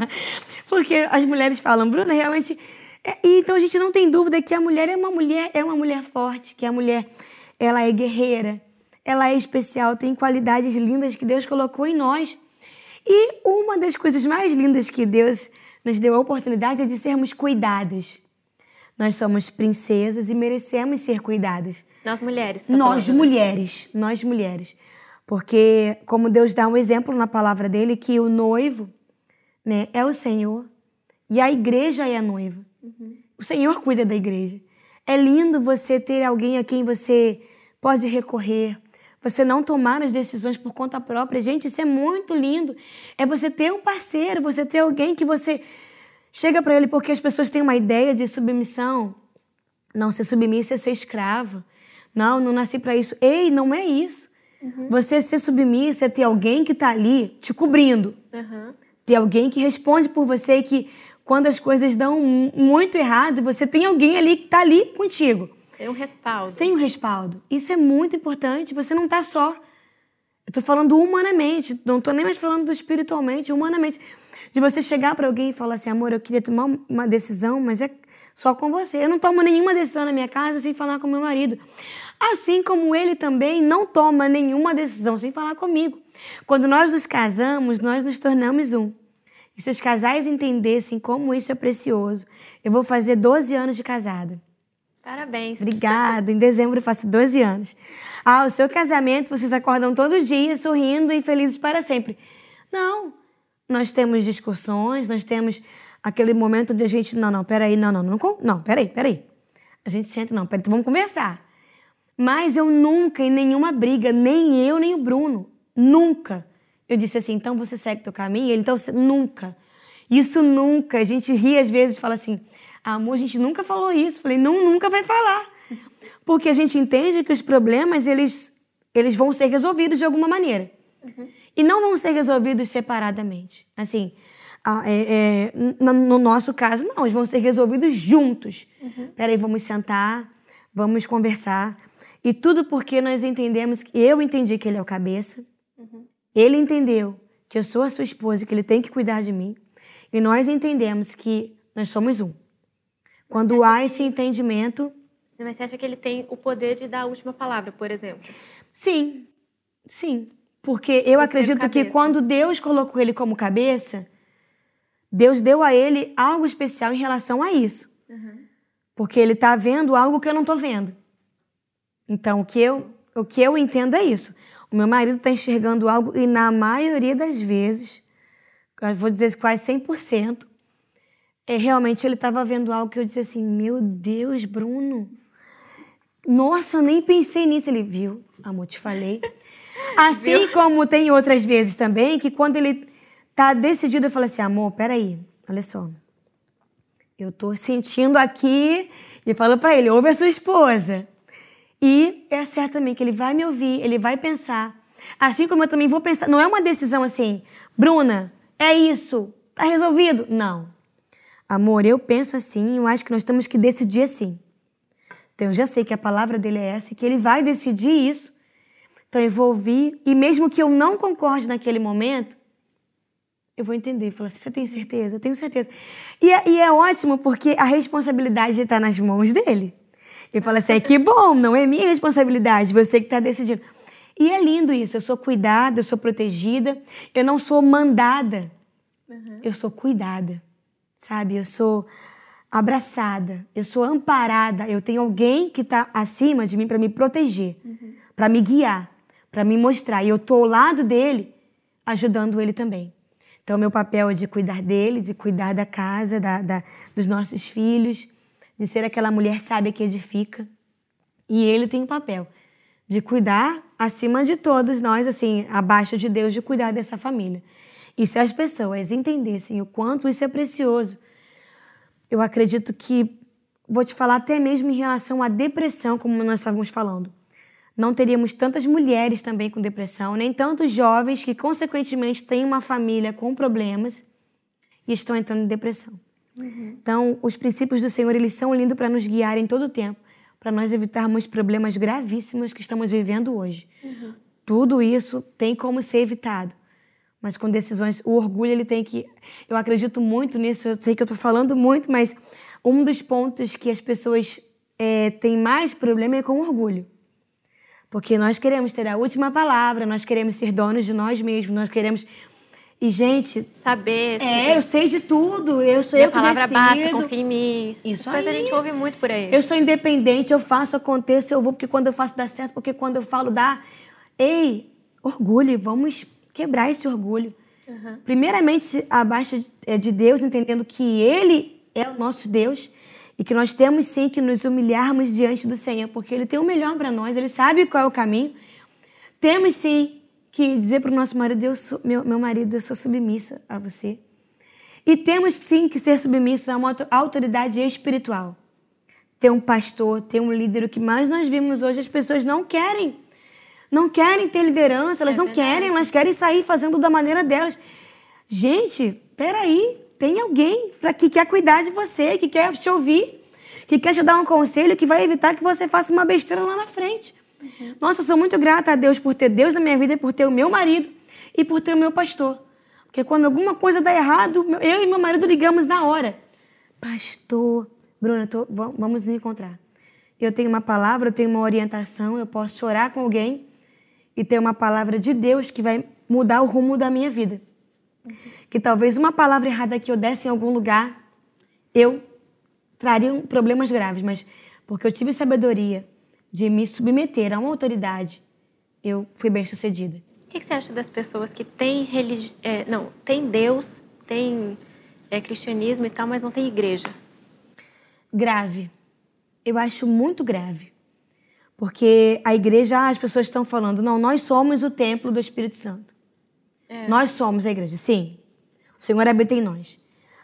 Porque as mulheres falam, Bruna, realmente. É, então a gente não tem dúvida que a mulher é uma mulher, é uma mulher forte, que a mulher ela é guerreira, ela é especial, tem qualidades lindas que Deus colocou em nós. E uma das coisas mais lindas que Deus nos deu a oportunidade é de sermos cuidadas. Nós somos princesas e merecemos ser cuidadas. Nós mulheres. Tá nós falando, mulheres, né? nós mulheres. Porque como Deus dá um exemplo na palavra dele que o noivo, né, é o Senhor e a igreja é a noiva. Uhum. O Senhor cuida da igreja. É lindo você ter alguém a quem você pode recorrer, você não tomar as decisões por conta própria. Gente, isso é muito lindo. É você ter um parceiro, você ter alguém que você Chega para ele porque as pessoas têm uma ideia de submissão. Não, ser submissa é ser escrava. Não, não nasci para isso. Ei, não é isso. Uhum. Você ser submissa é ter alguém que está ali te cobrindo. Uhum. Ter alguém que responde por você e que quando as coisas dão muito errado, você tem alguém ali que está ali contigo. Tem um respaldo. Tem um respaldo. Isso é muito importante. Você não está só. Eu estou falando humanamente. Não estou nem mais falando espiritualmente, humanamente. De você chegar para alguém e falar assim, amor, eu queria tomar uma decisão, mas é só com você. Eu não tomo nenhuma decisão na minha casa sem falar com meu marido. Assim como ele também não toma nenhuma decisão sem falar comigo. Quando nós nos casamos, nós nos tornamos um. E se os casais entendessem como isso é precioso, eu vou fazer 12 anos de casada. Parabéns. Obrigada. Em dezembro eu faço 12 anos. Ah, o seu casamento, vocês acordam todo dia sorrindo e felizes para sempre. Não. Nós temos discussões, nós temos aquele momento de a gente, não, não, peraí, não, não, não, não, peraí, peraí. A gente senta, não, peraí, então vamos conversar. Mas eu nunca, em nenhuma briga, nem eu, nem o Bruno, nunca. Eu disse assim, então você segue teu caminho? Ele, então, nunca. Isso nunca. A gente ri às vezes e fala assim, amor, a gente nunca falou isso. Falei, não, nunca vai falar. Porque a gente entende que os problemas, eles, eles vão ser resolvidos de alguma maneira. Uhum e não vão ser resolvidos separadamente. Assim, é, é, no nosso caso, não, eles vão ser resolvidos juntos. Uhum. Peraí, vamos sentar, vamos conversar. E tudo porque nós entendemos que eu entendi que ele é o cabeça, uhum. ele entendeu que eu sou a sua esposa, que ele tem que cuidar de mim, e nós entendemos que nós somos um. Quando há esse entendimento. Mas você acha que ele tem o poder de dar a última palavra, por exemplo? Sim, sim. Porque eu acredito que quando Deus colocou ele como cabeça, Deus deu a ele algo especial em relação a isso. Uhum. Porque ele está vendo algo que eu não estou vendo. Então, o que eu, O que eu entendo é isso. O meu marido está enxergando algo e na maioria das vezes, eu vou dizer quase 100%, é, realmente ele estava vendo algo que eu disse assim, meu Deus, Bruno, nossa, eu nem pensei nisso. Ele viu, amor, te falei. Assim viu? como tem outras vezes também, que quando ele tá decidido, eu falo assim, amor, peraí, olha só. Eu tô sentindo aqui e falo para ele, ouve a sua esposa. E é certo também que ele vai me ouvir, ele vai pensar. Assim como eu também vou pensar. Não é uma decisão assim, Bruna, é isso, tá resolvido. Não. Amor, eu penso assim, eu acho que nós temos que decidir assim. Então eu já sei que a palavra dele é essa, que ele vai decidir isso. Então eu vou ouvir, e mesmo que eu não concorde naquele momento, eu vou entender. Falar assim, você tem certeza? Eu tenho certeza. E é, e é ótimo porque a responsabilidade está nas mãos dele. Ele fala assim, é que bom, não é minha responsabilidade, você que está decidindo. E é lindo isso, eu sou cuidada, eu sou protegida, eu não sou mandada, uhum. eu sou cuidada sabe? Eu sou abraçada, eu sou amparada, eu tenho alguém que está acima de mim para me proteger, uhum. para me guiar, para me mostrar. E eu estou ao lado dele, ajudando ele também. Então, meu papel é de cuidar dele, de cuidar da casa, da, da, dos nossos filhos, de ser aquela mulher sábia que edifica. E ele tem o papel de cuidar acima de todos nós, assim, abaixo de Deus, de cuidar dessa família. E se as pessoas entendessem o quanto isso é precioso, eu acredito que, vou te falar até mesmo em relação à depressão, como nós estávamos falando. Não teríamos tantas mulheres também com depressão, nem tantos jovens que, consequentemente, têm uma família com problemas e estão entrando em depressão. Uhum. Então, os princípios do Senhor, eles são lindos para nos guiar em todo o tempo, para nós evitarmos problemas gravíssimos que estamos vivendo hoje. Uhum. Tudo isso tem como ser evitado mas com decisões. O orgulho ele tem que. Eu acredito muito nisso. Eu sei que eu estou falando muito, mas um dos pontos que as pessoas é, têm mais problema é com o orgulho. Porque nós queremos ter a última palavra, nós queremos ser donos de nós mesmos, nós queremos. E, gente. Saber. É, eu sei de tudo. Eu sou Minha eu que palavra decido. basta, confia em mim. Isso Essas coisas a gente ouve muito por aí. Eu sou independente, eu faço, aconteço, eu vou, porque quando eu faço dá certo, porque quando eu falo dá. Ei, orgulho, vamos quebrar esse orgulho. Uhum. Primeiramente, abaixo é, de Deus, entendendo que Ele é o nosso Deus e que nós temos sim que nos humilharmos diante do Senhor, porque Ele tem o melhor para nós, Ele sabe qual é o caminho. Temos sim que dizer para o nosso marido: eu sou, meu, meu marido, eu sou submissa a você. E temos sim que ser submissos a uma autoridade espiritual. Ter um pastor, ter um líder, o que mais nós vimos hoje, as pessoas não querem não querem ter liderança, elas é não verdade. querem, elas querem sair fazendo da maneira delas. Gente, peraí, tem alguém pra, que quer cuidar de você, que quer te ouvir, que quer te dar um conselho, que vai evitar que você faça uma besteira lá na frente. Uhum. Nossa, eu sou muito grata a Deus por ter Deus na minha vida, por ter o meu marido e por ter o meu pastor. Porque quando alguma coisa dá errado, eu e meu marido ligamos na hora. Pastor, Bruna, tô, vamos nos encontrar. Eu tenho uma palavra, eu tenho uma orientação, eu posso chorar com alguém e ter uma palavra de Deus que vai mudar o rumo da minha vida. Que talvez uma palavra errada que eu desse em algum lugar, eu traria problemas graves, mas porque eu tive sabedoria de me submeter a uma autoridade, eu fui bem sucedida. O que, você acha das pessoas que têm religi... É, não, tem Deus, tem é, cristianismo e tal, mas não tem igreja? Grave. Eu acho muito grave. Porque a igreja, as pessoas estão falando, não, nós somos o templo do Espírito Santo. É. Nós somos a igreja, sim. O Senhor habita em nós.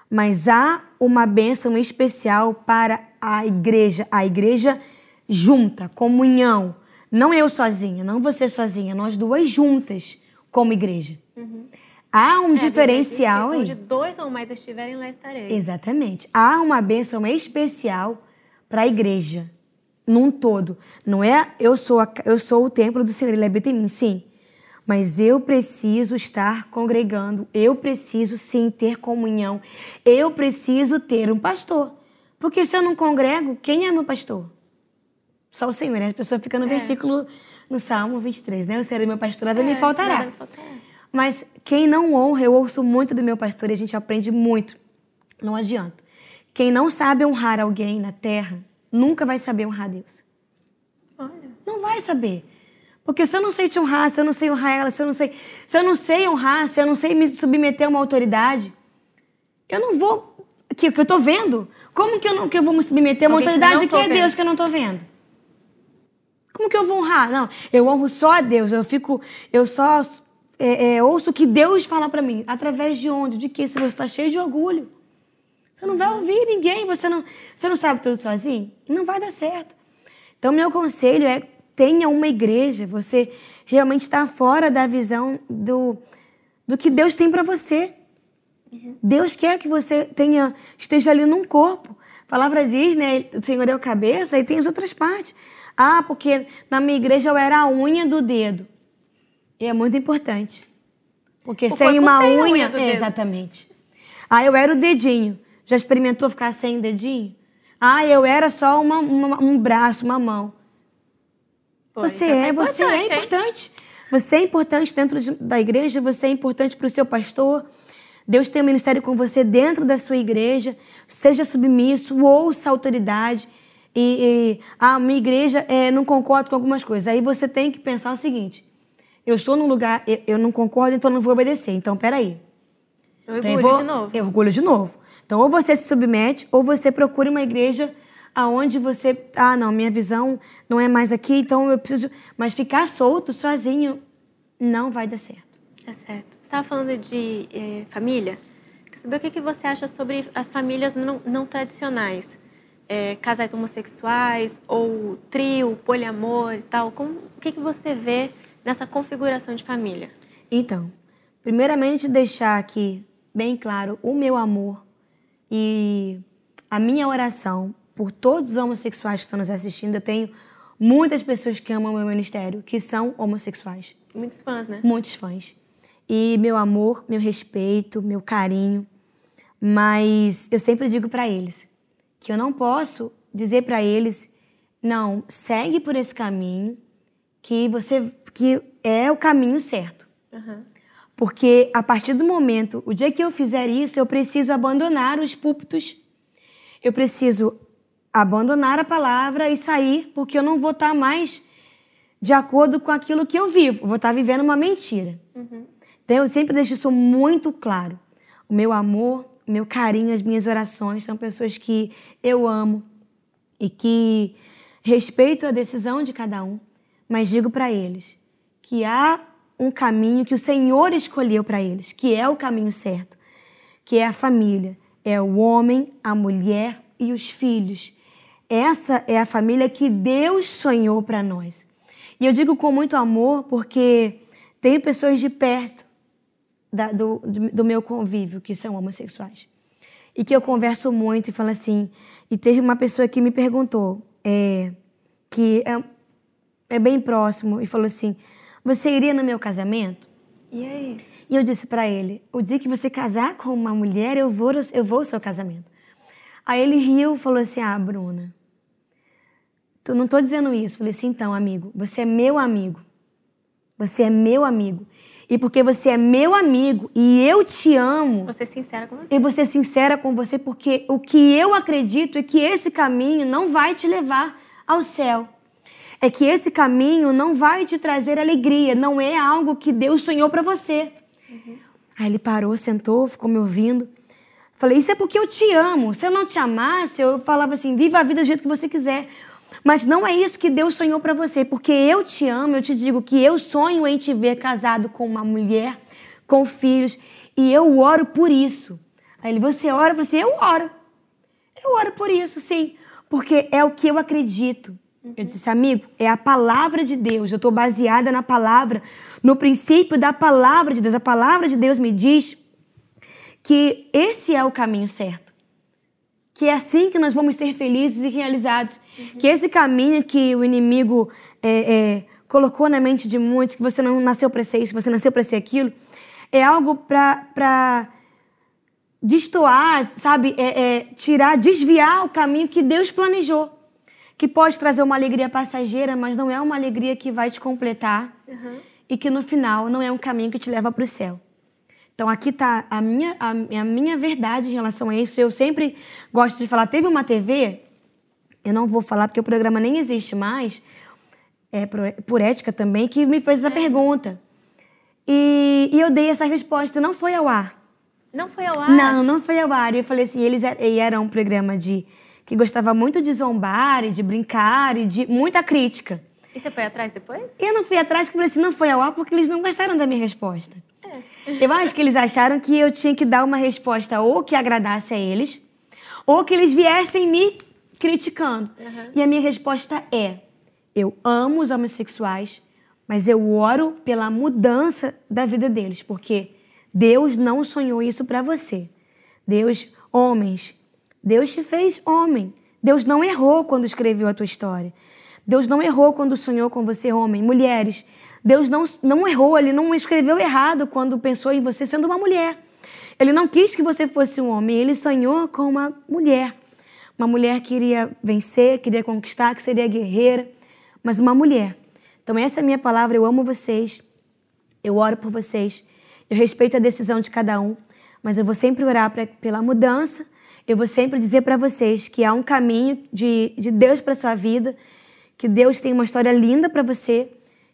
Mas há uma bênção especial para a igreja, a igreja junta, comunhão. Não eu sozinha, não você sozinha, nós duas juntas como igreja. Uhum. Há um é, diferencial aí. Onde dois ou mais estiverem, lá estarei. Exatamente. Há uma bênção especial para a igreja num todo. Não é eu sou, a, eu sou o templo do Senhor, ele habita em mim, sim. Mas eu preciso estar congregando, eu preciso sim ter comunhão, eu preciso ter um pastor. Porque se eu não congrego, quem é meu pastor? Só o Senhor, né? A pessoa fica no é. versículo, no Salmo 23, né? O Senhor é meu pastor, nada é, me faltará. Nada me faltará. Mas quem não honra, eu ouço muito do meu pastor e a gente aprende muito. Não adianta. Quem não sabe honrar alguém na terra, nunca vai saber honrar Deus. Olha. Não vai saber. Porque se eu não sei te honrar, se eu não sei honrar ela, se eu não sei, se eu não sei honrar, se eu não sei me submeter a uma autoridade, eu não vou. Que, que eu tô vendo? Como que eu, não, que eu vou me submeter a uma Alguém que autoridade que, tô é vendo. Deus que eu não tô vendo? Como que eu vou honrar? Não, eu honro só a Deus. Eu fico, eu só é, é, ouço o que Deus fala para mim. Através de onde? De que? Se você está cheio de orgulho, você não vai ouvir ninguém. Você não, você não sabe tudo sozinho. Não vai dar certo. Então, meu conselho é tenha uma igreja. Você realmente está fora da visão do, do que Deus tem para você. Deus quer que você tenha esteja ali num corpo. A palavra diz, né? O Senhor é o cabeça e tem as outras partes. Ah, porque na minha igreja eu era a unha do dedo. E é muito importante. Porque O sem uma unha. unha é, exatamente. Ah, eu era o dedinho. Já experimentou ficar sem dedinho? Ah, eu era só uma- uma- um braço, uma mão. Você isso é, você é hein? importante. Você é importante dentro de- da igreja, você é importante para o seu pastor. Deus tem um ministério com você dentro da sua igreja. Seja submisso, ouça a autoridade. E, e a minha igreja é, não concorda com algumas coisas. Aí você tem que pensar o seguinte: eu estou num lugar, eu, eu não concordo, então eu não vou obedecer. Então, peraí. Orgulho Então, eu vou- de novo. É orgulho de novo. Então, ou você se submete, ou você procura uma igreja aonde você. Ah, não, minha visão não é mais aqui, então eu preciso. Mas ficar solto, sozinho, não vai dar certo. Tá certo. Você estava falando de eh, família. Quer saber o que, que você acha sobre as famílias não, não tradicionais? Eh, casais homossexuais ou trio, poliamor e tal. Como, o que, que você vê nessa configuração de família? Então, primeiramente, deixar aqui bem claro o meu amor e a minha oração por todos os homossexuais que estão nos assistindo. Eu tenho muitas pessoas que amam o meu ministério, que são homossexuais. Muitos fãs, né? muitos fãs. E meu amor, meu respeito, meu carinho. Mas eu sempre digo para eles que eu não posso dizer para eles, não, segue por esse caminho que você que é o caminho certo. Aham. Porque a partir do momento, o dia que eu fizer isso, eu preciso abandonar os púlpitos. Eu preciso abandonar a palavra e sair, porque eu não vou estar mais de acordo com aquilo que eu vivo. Eu vou estar vivendo uma mentira. Então eu sempre deixo isso muito claro. O meu amor, o meu carinho, as minhas orações são pessoas que eu amo e que respeito a decisão de cada um, mas digo para eles que há um caminho que o Senhor escolheu para eles, que é o caminho certo, que é a família, é o homem, a mulher e os filhos. Essa é a família que Deus sonhou para nós. E eu digo com muito amor porque tenho pessoas de perto da- do, do, meu convívio que são homossexuais. E que eu converso muito e falo assim. E teve uma pessoa que me perguntou, é, que é, é bem próximo, e falou assim: Você iria no meu casamento? E aí? E eu disse para ele: O dia que você casar com uma mulher, eu vou, eu vou ao seu casamento. Aí ele riu e falou assim: Ah, Bruna, tu não tô dizendo isso. Falei assim: Então, amigo, você é meu amigo. Você é meu amigo. E porque você é meu amigo e eu te amo, Vou ser sincera com você. eu vou ser sincera com você, porque o que eu acredito é que esse caminho não vai te levar ao céu. É que esse caminho não vai te trazer alegria, não é algo que Deus sonhou para você. Aí ele parou, sentou, ficou me ouvindo. Falei, isso é porque eu te amo. Se eu não te amasse, eu falava assim, viva a vida do jeito que você quiser. Mas não é isso que Deus sonhou para você, porque eu te amo, eu te digo que eu sonho em te ver casado com uma mulher, com filhos, e eu oro por isso. Aí ele, você ora? Eu falei assim, eu oro. Eu oro por isso, sim, porque é o que eu acredito. Eu disse, amigo, é a palavra de Deus. Eu estou baseada na palavra, no princípio da palavra de Deus. A palavra de Deus me diz que esse é o caminho certo. Que é assim que nós vamos ser felizes e realizados. Que esse caminho que o inimigo é, é, colocou na mente de muitos, que você não nasceu para ser isso, você nasceu para ser aquilo, é algo para destoar, sabe? É, é, tirar, desviar o caminho que Deus planejou. Que pode trazer uma alegria passageira, mas não é uma alegria que vai te completar. E que no final não é um caminho que te leva para o céu. Então aqui está a minha, a, a minha verdade em relação a isso. Eu sempre gosto de falar. Teve uma TV, eu não vou falar porque o programa nem existe mais, é, por, por, ética também, que me fez essa é. pergunta. E, e, eu dei essa resposta, não foi ao ar. Não foi ao ar? Não, não foi ao ar. E eu falei assim, eles eram um programa de que gostava muito de zombar e de brincar e de muita crítica. E você foi atrás depois? Eu não fui atrás, porque eu falei assim, não foi ao ar porque eles não gostaram da minha resposta. É. Eu acho que eles acharam que eu tinha que dar uma resposta ou que agradasse a eles, ou que eles viessem me criticando. Uhum. E a minha resposta é: eu amo os homossexuais, mas eu oro pela mudança da vida deles, porque Deus não sonhou isso para você. Deus, homens, Deus te fez homem. Deus não errou quando escreveu a tua história. Deus não errou quando sonhou com você, homem. Mulheres, Deus não, não errou, ele não escreveu errado quando pensou em você sendo uma mulher. Ele não quis que você fosse um homem, ele sonhou com uma mulher. Uma mulher que iria vencer, queria conquistar, que seria guerreira, mas uma mulher. Então, essa é a minha palavra. Eu amo vocês, eu oro por vocês, eu respeito a decisão de cada um, mas eu vou sempre orar pra, pela mudança eu vou sempre dizer para vocês que há um caminho de, de Deus para sua vida, que Deus tem uma história linda para você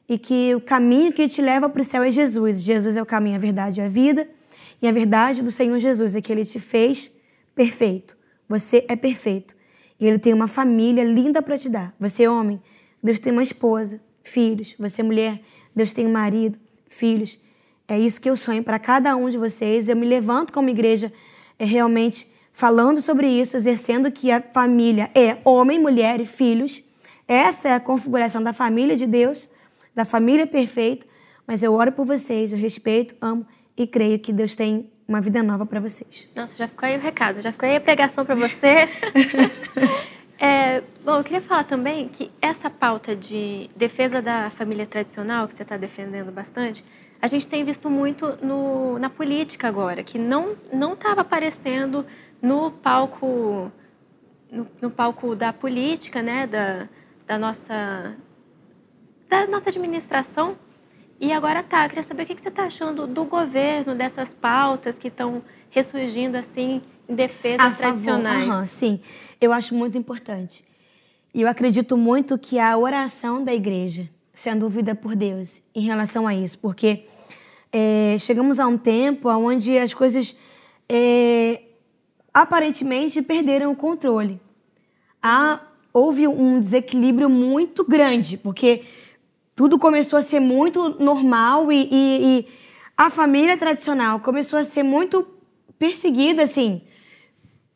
e que o caminho que te leva para o céu é Jesus. Jesus é o caminho, a verdade e a vida. E a verdade do Senhor Jesus é que Ele te fez perfeito. Você é perfeito. E Ele tem uma família linda para te dar. Você é homem, Deus tem uma esposa, filhos. Você é mulher, Deus tem um marido, filhos. É isso que eu sonho para cada um de vocês. Eu me levanto como igreja é realmente falando sobre isso, exercendo que a família é homem, mulher e filhos. Essa é a configuração da família de Deus, da família perfeita. Mas eu oro por vocês, eu respeito, amo e creio que Deus tem uma vida nova para vocês. Nossa, já ficou aí o recado, já ficou aí a pregação para você. é, bom, eu queria falar também que essa pauta de defesa da família tradicional, que você está defendendo bastante, a gente tem visto muito no, na política agora, que não estava aparecendo no palco no, no, palco da política, né, da, da nossa da nossa administração. E agora tá, queria saber o que você está achando do governo, dessas pautas que estão ressurgindo assim em defesa tradicionais. Uhum, sim, eu acho muito importante. E eu acredito muito que a oração da igreja, sendo ouvida por Deus em relação a isso, porque é, chegamos a um tempo onde as coisas é, aparentemente perderam o controle. Há, houve um desequilíbrio muito grande, porque tudo começou a ser muito normal e, e, e a família tradicional começou a ser muito perseguida, assim,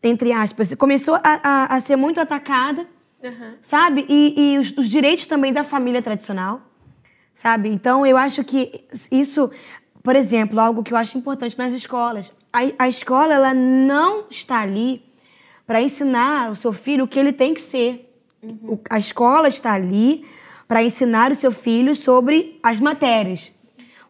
entre aspas. Começou a, a, a ser muito atacada, uhum. sabe? E, e os, os direitos também da família tradicional, sabe? Então, eu acho que isso por exemplo, algo que eu acho importante nas escolas. A, a escola ela não está ali para ensinar o seu filho o que ele tem que ser. Uhum. O, a escola está ali para ensinar o seu filho sobre as matérias.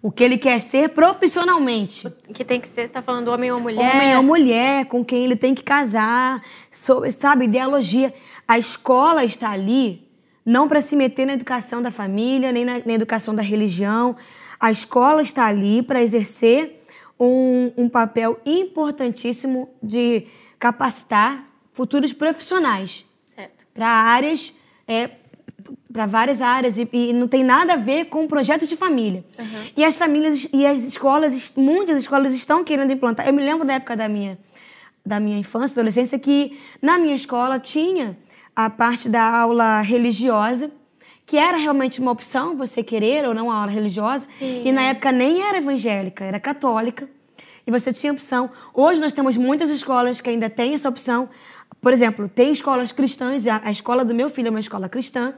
O que ele quer ser profissionalmente. O que tem que ser, você está falando homem ou mulher? Homem ou mulher, com quem ele tem que casar, sabe, ideologia. A escola está ali não para se meter na educação da família, nem na, na educação da religião, a escola está ali para exercer um, um papel importantíssimo de capacitar futuros profissionais para áreas, é, para várias áreas e, e, não tem nada a ver com o projeto de família. Uhum. E as famílias e as escolas, muitas escolas estão querendo implantar. Eu me lembro da época da minha da minha infância, adolescência, que na minha escola tinha a parte da aula religiosa que era realmente uma opção você querer ou não a aula religiosa. Sim. E na época nem era evangélica, era católica. E você tinha opção. Hoje nós temos muitas escolas que ainda têm essa opção. Por exemplo, tem escolas cristãs, a, a escola do meu filho é uma escola cristã.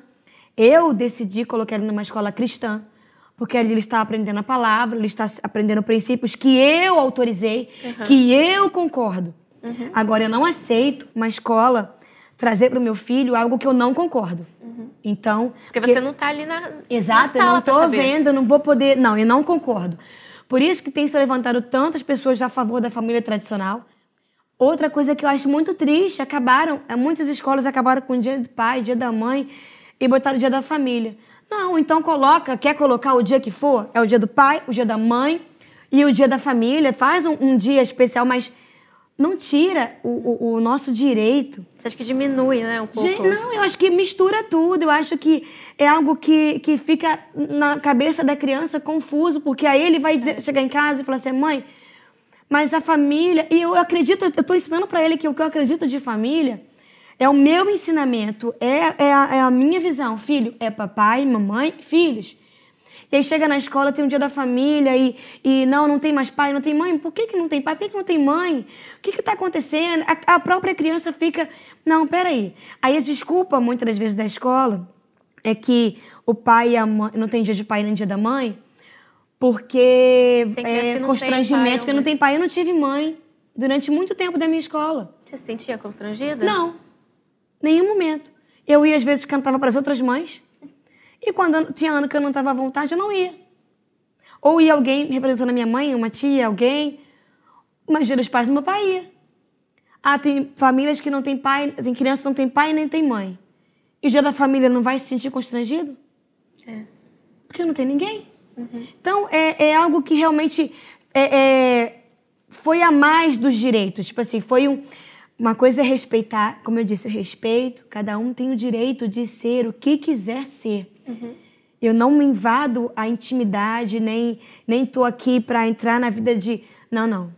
Eu decidi colocar ele numa escola cristã, porque ali ele está aprendendo a palavra, ele está aprendendo princípios que eu autorizei, uhum. que eu concordo. Uhum. Agora, eu não aceito uma escola trazer para o meu filho algo que eu não concordo. Uhum. Então. Porque, porque você não está ali na. Exato, na eu não estou vendo, eu não vou poder. Não, eu não concordo. Por isso que tem se levantado tantas pessoas a favor da família tradicional. Outra coisa que eu acho muito triste, acabaram, muitas escolas acabaram com o dia do pai, dia da mãe e botaram o dia da família. Não, então coloca, quer colocar o dia que for? É o dia do pai, o dia da mãe e o dia da família. Faz um, um dia especial, mas não tira o, o, o nosso direito. Você acha que diminui, né, um pouco? Gente, não, eu acho que mistura tudo. Eu acho que é algo que, que fica na cabeça da criança confuso, porque aí ele vai dizer, chegar em casa e falar assim, mãe, mas a família... E eu acredito, eu estou ensinando para ele que o que eu acredito de família é o meu ensinamento, é, é, a, é a minha visão. Filho, é papai, mamãe, filhos. E aí chega na escola, tem um dia da família e, e não, não tem mais pai, não tem mãe. Por que, que não tem pai? Por que, que não tem mãe? O que está acontecendo? A, a, própria criança fica, não, peraí. Aí a desculpa, muitas das vezes, da escola é que o pai e a mãe, não tem dia de pai nem dia da mãe, porque é constrangimento, porque não tem pai. Eu não tive mãe durante muito tempo da minha escola. Você se sentia constrangida? Não, nenhum momento. Eu ia, às vezes, cantava para as outras mães e quando tinha ano que eu não estava à vontade, eu não ia. Ou ia alguém representando a minha mãe, uma tia, alguém. Mas dia dos pais, meu pai ia. Ah, tem famílias que não tem pai, tem crianças que não tem pai nem tem mãe. E o dia da família não vai se sentir constrangido? É. Porque não tem ninguém. Uhum. Então, é, é algo que realmente é, é, foi a mais dos direitos. Tipo assim, foi um uma coisa é respeitar, como eu disse, o respeito. Cada um tem o direito de ser o que quiser ser. Uhum. Eu não me invado a intimidade, nem nem tô aqui para entrar na vida de não, não.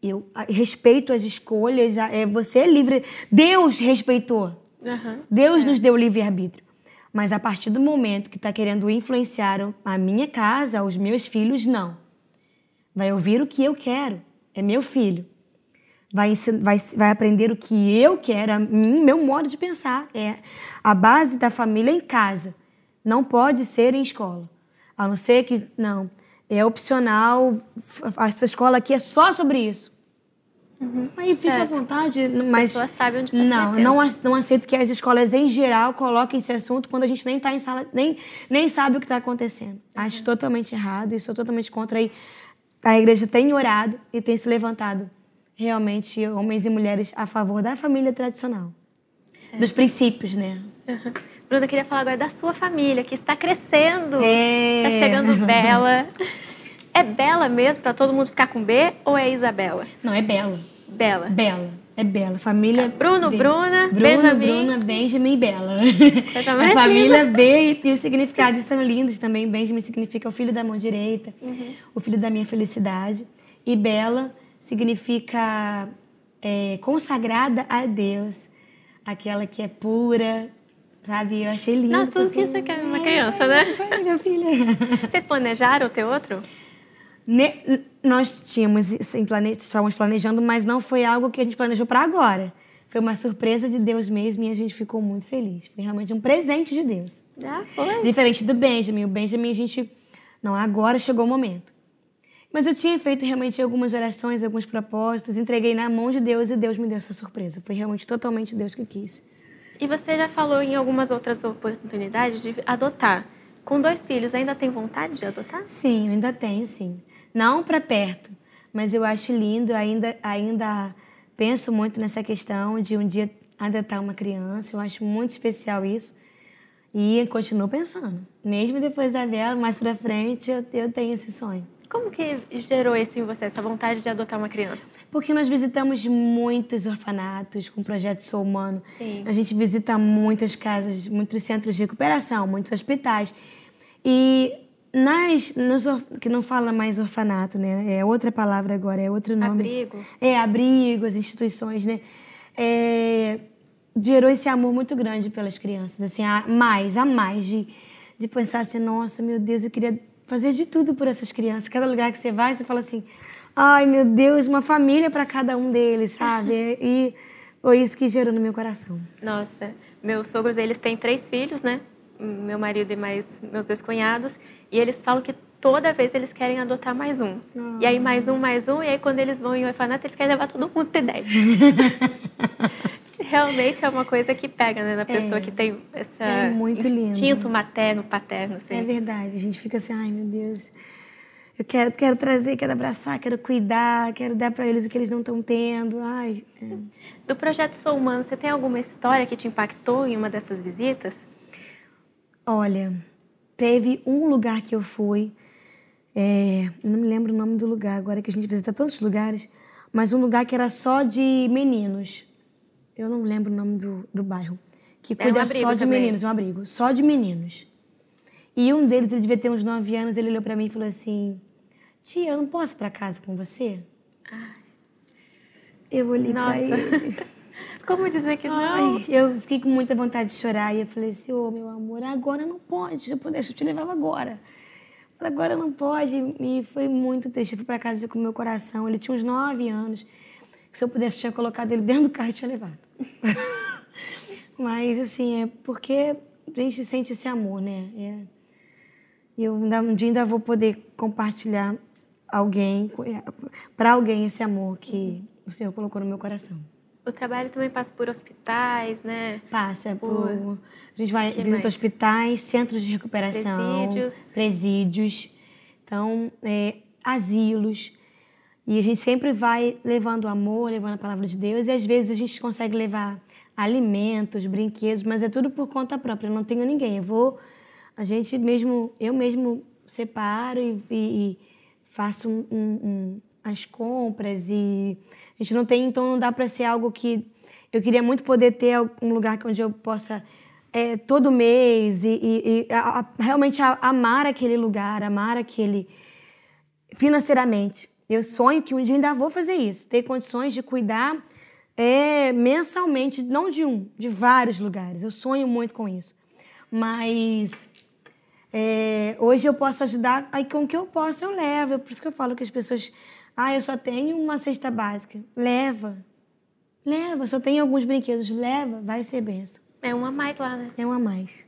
Eu respeito as escolhas. É, você é livre. Deus respeitou. Uhum. Deus é. nos deu livre arbítrio. Mas a partir do momento que está querendo influenciar a minha casa, os meus filhos, não. Vai ouvir o que eu quero. É meu filho vai, vai, vai aprender o que eu quero, a mim, meu modo de pensar. É a base da família em casa. Não pode ser em escola. A não ser que, não, é opcional, essa escola aqui é só sobre isso. Uhum. Aí fica certo. à vontade, mas... A pessoa sabe onde está Não, não, não aceito que as escolas em geral coloquem esse assunto quando a gente nem está em sala, nem, nem sabe o que está acontecendo. Uhum. Acho totalmente errado e sou totalmente contra. Aí a igreja tem orado e tem se levantado realmente homens e mulheres a favor da família tradicional. É. Dos princípios, né? Uhum. Bruna, eu queria falar agora da sua família, que está crescendo. É. Está chegando Bela. É Bela mesmo, para todo mundo ficar com B, ou é Isabela? Não, é Bela. Bela. Bela. É Bela. Família. Bruno, B. Bruna, Bruno, Benjamin. Bruna, Benjamin e Bela. A família B e os significados são lindos também. Benjamin significa o filho da mão direita, uhum. o filho da minha felicidade. E Bela significa é, consagrada a Deus, aquela que é pura, sabe? Eu achei lindo. Nossa, tudo assim. que você quer uma criança, né? Isso aí, minha filha. Vocês planejaram ter outro? Ne nós tínhamos, sim, plane estávamos planejando, mas não foi algo que a gente planejou para agora. Foi uma surpresa de Deus mesmo e a gente ficou muito feliz. Foi realmente um presente de Deus. Ah, foi. Diferente do Benjamin. O Benjamin, a gente. Não, agora chegou o momento. Mas eu tinha feito realmente algumas orações, alguns propósitos, entreguei na mão de Deus e Deus me deu essa surpresa. Foi realmente totalmente Deus que quis. E você já falou em algumas outras oportunidades de adotar. Com dois filhos, ainda tem vontade de adotar? Sim, ainda tenho, sim. Não para perto, mas eu acho lindo, ainda, ainda penso muito nessa questão de um dia adotar uma criança. Eu acho muito especial isso. E continuo pensando. Mesmo depois da vela, mais para frente, eu, eu tenho esse sonho. Como que gerou isso em você, essa vontade de adotar uma criança? Porque nós visitamos muitos orfanatos com o projeto Sou Humano. Sim. A gente visita muitas casas, muitos centros de recuperação, muitos hospitais. E nas, nos, que não fala mais orfanato, né? É outra palavra agora, é outro nome. Abrigo. É, abrigo, as instituições, né? É, gerou esse amor muito grande pelas crianças, assim, a mais, a mais de, de pensar assim, nossa, meu Deus, eu queria fazer de tudo por essas crianças. Cada lugar que você vai, você fala assim: ai meu Deus, uma família para cada um deles, sabe? E foi isso que gerou no meu coração. Nossa, meus sogros, eles têm três filhos, né? Meu marido e mais meus dois cunhados. E eles falam que toda vez eles querem adotar mais um. E aí mais um, mais um. E aí quando eles vão em orfanato, eles querem levar todo mundo ter dez. realmente é uma coisa que pega, né? Na pessoa é, que tem esse é instinto lindo. materno, paterno, assim. É verdade. A gente fica assim, ai meu Deus, eu quero, quero trazer, quero abraçar, quero cuidar, quero dar para eles o que eles não estão tendo. Ai. É. Do projeto Sou Humano, você tem alguma história que te impactou em uma dessas visitas? Olha, teve um lugar que eu fui, é, não me lembro o nome do lugar agora, que a gente visita tantos lugares, mas um lugar que era só de meninos. Eu não lembro o nome do, do bairro. Que um cuida abrigo só de também. meninos, um abrigo. Só de meninos. E um deles, ele devia ter uns 9 anos, ele olhou pra mim e falou assim: Tia, eu não posso ir pra casa com você? Eu olhei Nossa. pra ele. Como dizer que não? Ai, eu fiquei com muita vontade de chorar. E eu falei assim, ô, meu amor, agora não pode. Se eu pudesse, eu te levava agora. Mas agora não pode. E foi muito triste. Eu fui pra casa com o meu coração. Ele tinha uns nove anos. Se eu pudesse, eu tinha colocado ele dentro do carro e tinha levado. Mas, assim, é porque a gente sente esse amor, né? É. E eu ainda, um dia ainda vou poder compartilhar alguém, para alguém esse amor que o Senhor colocou no meu coração. O trabalho também passa por hospitais, né? Passa por. Por- A gente vai que visita mais? hospitais, centros de recuperação, Presídios. presídios, então é, asilos. E a gente sempre vai levando amor, levando a palavra de Deus, e às vezes a gente consegue levar alimentos, brinquedos, mas é tudo por conta própria. Eu não tenho ninguém. Eu vou, a gente mesmo, eu mesmo separo e, e- faço um- um- as compras e a gente não tem, então não dá para ser algo que eu queria muito poder ter um lugar onde eu possa é, todo mês e, e- e a- a- realmente amar aquele lugar, amar aquele financeiramente. Eu sonho que um dia ainda vou fazer isso, ter condições de cuidar é, mensalmente, não de um, de vários lugares. Eu sonho muito com isso. Mas é, hoje eu posso ajudar, aí com o que eu posso eu levo. É por isso que eu falo que as pessoas, ah, eu só tenho uma cesta básica. Leva. Leva, só tenho alguns brinquedos. Leva, vai ser benção. É um a mais lá, né? É um a mais.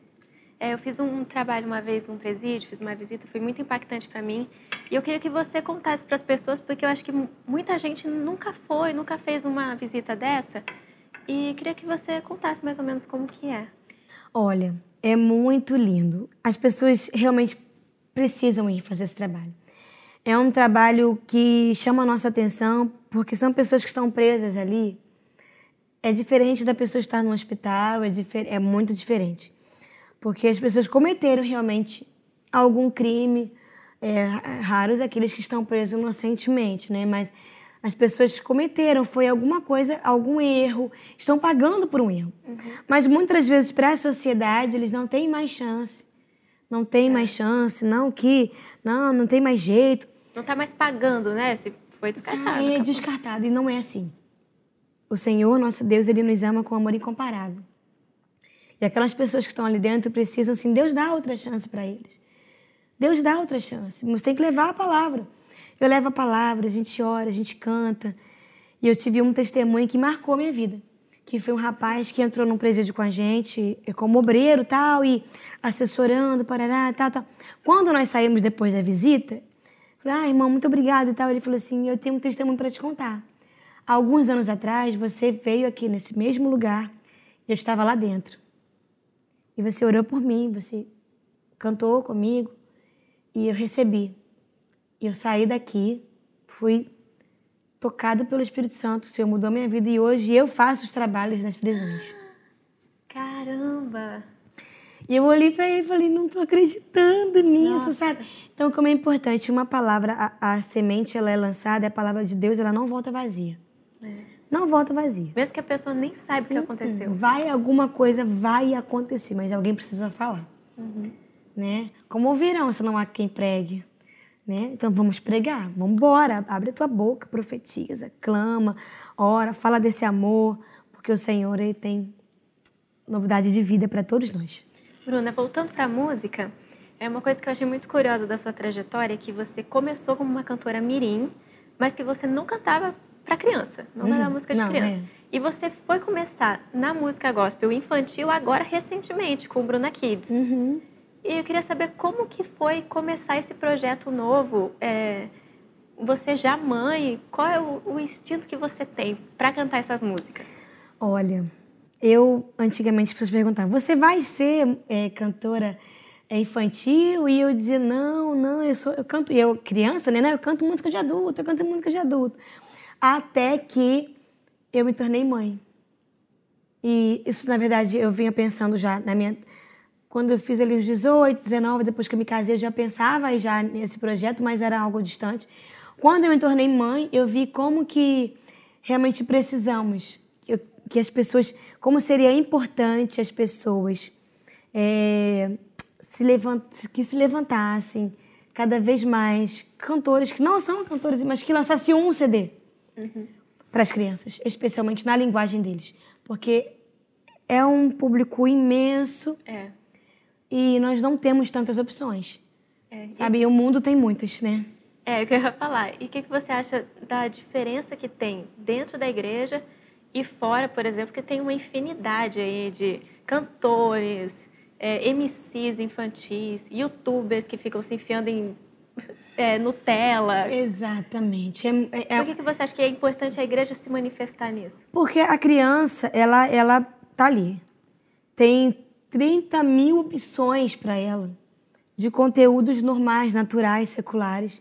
É, eu fiz um trabalho uma vez num presídio, fiz uma visita, foi muito impactante para mim. E eu queria que você contasse para as pessoas, porque eu acho que mu- muita gente nunca foi, nunca fez uma visita dessa. E queria que você contasse mais ou menos como que é. Olha, é muito lindo. As pessoas realmente precisam ir fazer esse trabalho. É um trabalho que chama a nossa atenção, porque são pessoas que estão presas ali. É diferente da pessoa estar no hospital, é, é muito diferente. Porque as pessoas cometeram realmente algum crime, é, raros aqueles que estão presos inocentemente, né? Mas as pessoas cometeram, foi alguma coisa, algum erro, estão pagando por um erro. Mas muitas vezes para a sociedade eles não têm mais chance. Não tem mais chance, não que, não, não tem mais jeito. Não tá mais pagando, né? Se foi descartado. É descartado e não é assim. O Senhor, nosso Deus, ele nos ama com amor incomparável. E aquelas pessoas que estão ali dentro precisam, assim, Deus dá outra chance para eles. Deus dá outra chance, mas tem que levar a palavra. Eu levo a palavra, a gente ora, a gente canta. E eu tive um testemunho que marcou minha vida, que foi um rapaz que entrou num presídio com a gente, como obreiro tal, e assessorando, parará, tal, tal. Quando nós saímos depois da visita, falei, ah, irmão, muito obrigado e tal. Ele falou assim, eu tenho um testemunho para te contar. Alguns anos atrás, você veio aqui nesse mesmo lugar, eu estava lá dentro. E você orou por mim, você cantou comigo, e eu recebi. E eu saí daqui, fui tocado pelo Espírito Santo, o Senhor mudou minha vida e hoje eu faço os trabalhos nas prisões. Caramba! E eu olhei para ele e falei, não tô acreditando nisso, Nossa. sabe? Então, como é importante, uma palavra, a, a semente, ela é lançada, a palavra de Deus, ela não volta vazia. Não volta vazia. Mesmo que a pessoa nem saiba o que aconteceu. Vai alguma coisa, vai acontecer, mas alguém precisa falar. Né? Como ouvirão se não há quem pregue? Né? Então vamos pregar, vamos embora, abre a tua boca, profetiza, clama, ora, fala desse amor, porque o Senhor ele tem novidade de vida para todos nós. Bruna, voltando para a música, é uma coisa que eu achei muito curiosa da sua trajetória, que você começou como uma cantora mirim, mas que você não cantava para criança, não era música de Não, criança. é. E você foi começar na música gospel infantil agora recentemente com o Bruna Kids. Uhum. E eu queria saber como que foi começar esse projeto novo. é, você já mãe, qual é o, o instinto que você tem para cantar essas músicas? Olha, eu antigamente as pessoas perguntavam: você vai ser é, cantora é, infantil? E eu dizia: não, não, eu sou, eu canto. E eu criança, né? Eu canto música de adulto, eu canto música de adulto. Até que eu me tornei mãe. E isso, na verdade, eu vinha pensando já na minha. Quando eu fiz ali os 18, 19, depois que eu me casei, eu já pensava já nesse projeto, mas era algo distante. Quando eu me tornei mãe, eu vi como que realmente precisamos, que as pessoas, como seria importante as pessoas é, se levant, que se levantassem cada vez mais cantores que não são cantores, mas que lançassem um CD uhum. para as crianças, especialmente na linguagem deles, porque é um público imenso é. E nós não temos tantas opções. É. Sabe, e o mundo tem muitas, né? É, o que eu ia falar. E o que, que você acha da diferença que tem dentro da igreja e fora, por exemplo, que tem uma infinidade aí de cantores, é, MCs infantis, youtubers que ficam se enfiando em é, Nutella. Exatamente. É, é, Por que, que você acha que é importante a igreja se manifestar nisso? Porque a criança, ela, ela tá ali. Tem 30 mil opções para ela de conteúdos normais, naturais, seculares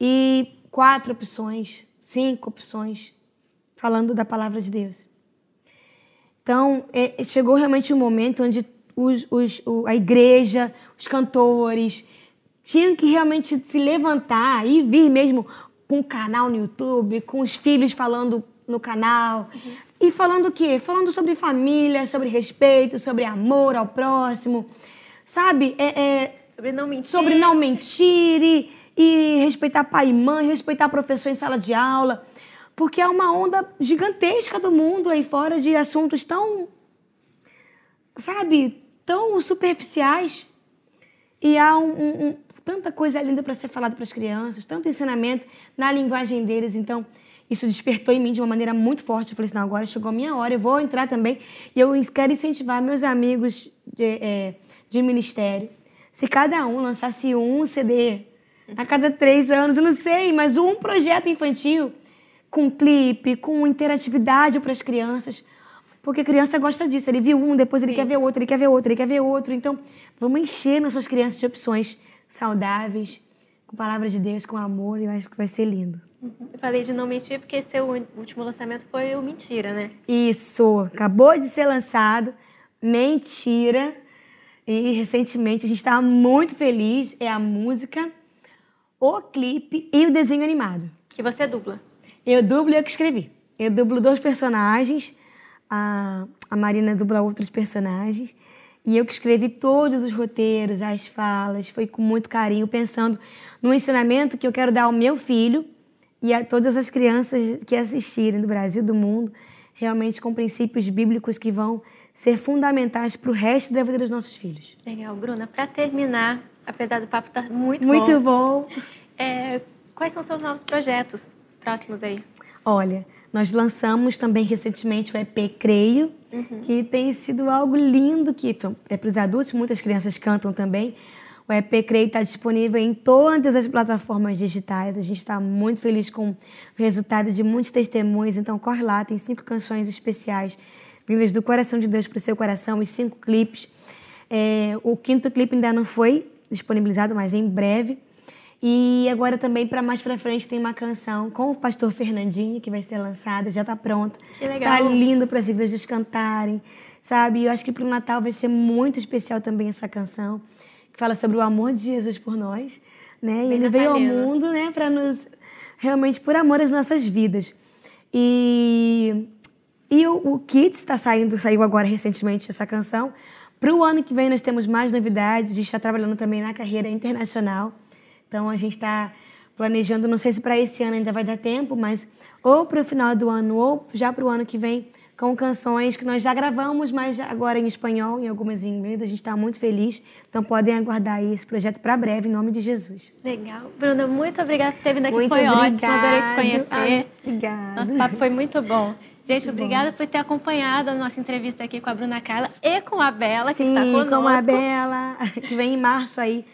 e quatro opções, cinco opções, falando da palavra de Deus. Então, é, chegou realmente um momento onde os, os, a igreja, os cantores, tinham que realmente se levantar e vir mesmo com um canal no YouTube, com os filhos falando no canal. E falando o quê? Falando sobre família, sobre respeito, sobre amor ao próximo. Sabe? É, é, sobre não mentir. Sobre não mentir e, e respeitar pai e mãe, respeitar professor em sala de aula. Porque é uma onda gigantesca do mundo aí fora de assuntos tão, sabe, tão superficiais. E há um, um, um, tanta coisa linda para ser falada para as crianças, tanto ensinamento na linguagem deles. Então, isso despertou em mim de uma maneira muito forte. Eu falei assim: não, agora chegou a minha hora, eu vou entrar também. E eu quero incentivar meus amigos de, é, de ministério se cada um lançasse um CD a cada três anos, eu não sei, mas um projeto infantil com clipe, com interatividade para as crianças. Porque a criança gosta disso. Ele viu um, depois ele Sim. quer ver outro, ele quer ver outro, ele quer ver outro. Então, vamos encher nossas crianças de opções saudáveis, com palavras de Deus, com amor, e eu acho que vai ser lindo. Eu falei de não mentir porque seu último lançamento foi o Mentira, né? Isso, acabou de ser lançado, Mentira. E recentemente a gente estava muito feliz. É a música, o clipe e o desenho animado. Que você dubla. Eu dublo e eu que escrevi. Eu dublo dois personagens, a, a Marina dubla outros personagens. E eu que escrevi todos os roteiros, as falas, foi com muito carinho, pensando no ensinamento que eu quero dar ao meu filho e a todas as crianças que assistirem do Brasil, do mundo, realmente com princípios bíblicos que vão ser fundamentais para o resto da vida dos nossos filhos. Legal, Bruna. Para terminar, apesar do papo estar tá muito, muito bom, bom. É, quais são seus novos projetos próximos aí? Olha, nós lançamos também recentemente o EP Creio, uhum. que tem sido algo lindo, que é para os adultos, muitas crianças cantam também. O EP Creio está disponível em todas as plataformas digitais. A gente está muito feliz com o resultado de muitos testemunhos. Então, corre lá, tem cinco canções especiais vindas do coração de Deus para o seu coração, os cinco clipes. É, o quinto clipe ainda não foi disponibilizado, mas em breve. E agora também, para mais para frente, tem uma canção com o pastor Fernandinho, que vai ser lançada, já está pronta. Que legal. Tá lindo para as igrejas cantarem, sabe? Eu acho que para o Natal vai ser muito especial também essa canção, que fala sobre o amor de Jesus por nós, né? E ele veio ao mundo, né, para nos realmente por amor às nossas vidas. E e o, o Kids está saindo, saiu agora recentemente essa canção. Para o ano que vem nós temos mais novidades, a gente está trabalhando também na carreira internacional. Então a gente está planejando, não sei se para esse ano ainda vai dar tempo, mas ou para o final do ano ou já para o ano que vem, com canções que nós já gravamos, mas agora em espanhol e algumas em inglês. A gente está muito feliz. Então podem aguardar aí esse projeto para breve, em nome de Jesus. Legal. Bruna, muito obrigada por ter vindo aqui. Muito foi obrigado. ótimo, adorei te conhecer. Ah, obrigada. Nosso papo foi muito bom. Gente, obrigada por ter acompanhado a nossa entrevista aqui com a Bruna Carla e com a Bela, Sim, que está conosco. com a Bela, que vem em março aí,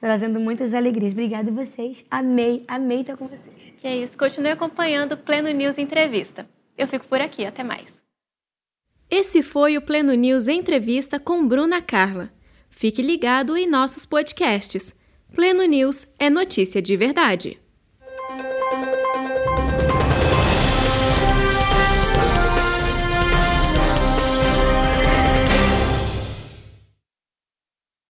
trazendo muitas alegrias. Obrigada a vocês. Amei, amei estar com vocês. Que é isso. Continue acompanhando o Pleno News Entrevista. Eu fico por aqui. Até mais. Esse foi o Pleno News Entrevista com Bruna Carla. Fique ligado em nossos podcasts. Pleno News é notícia de verdade.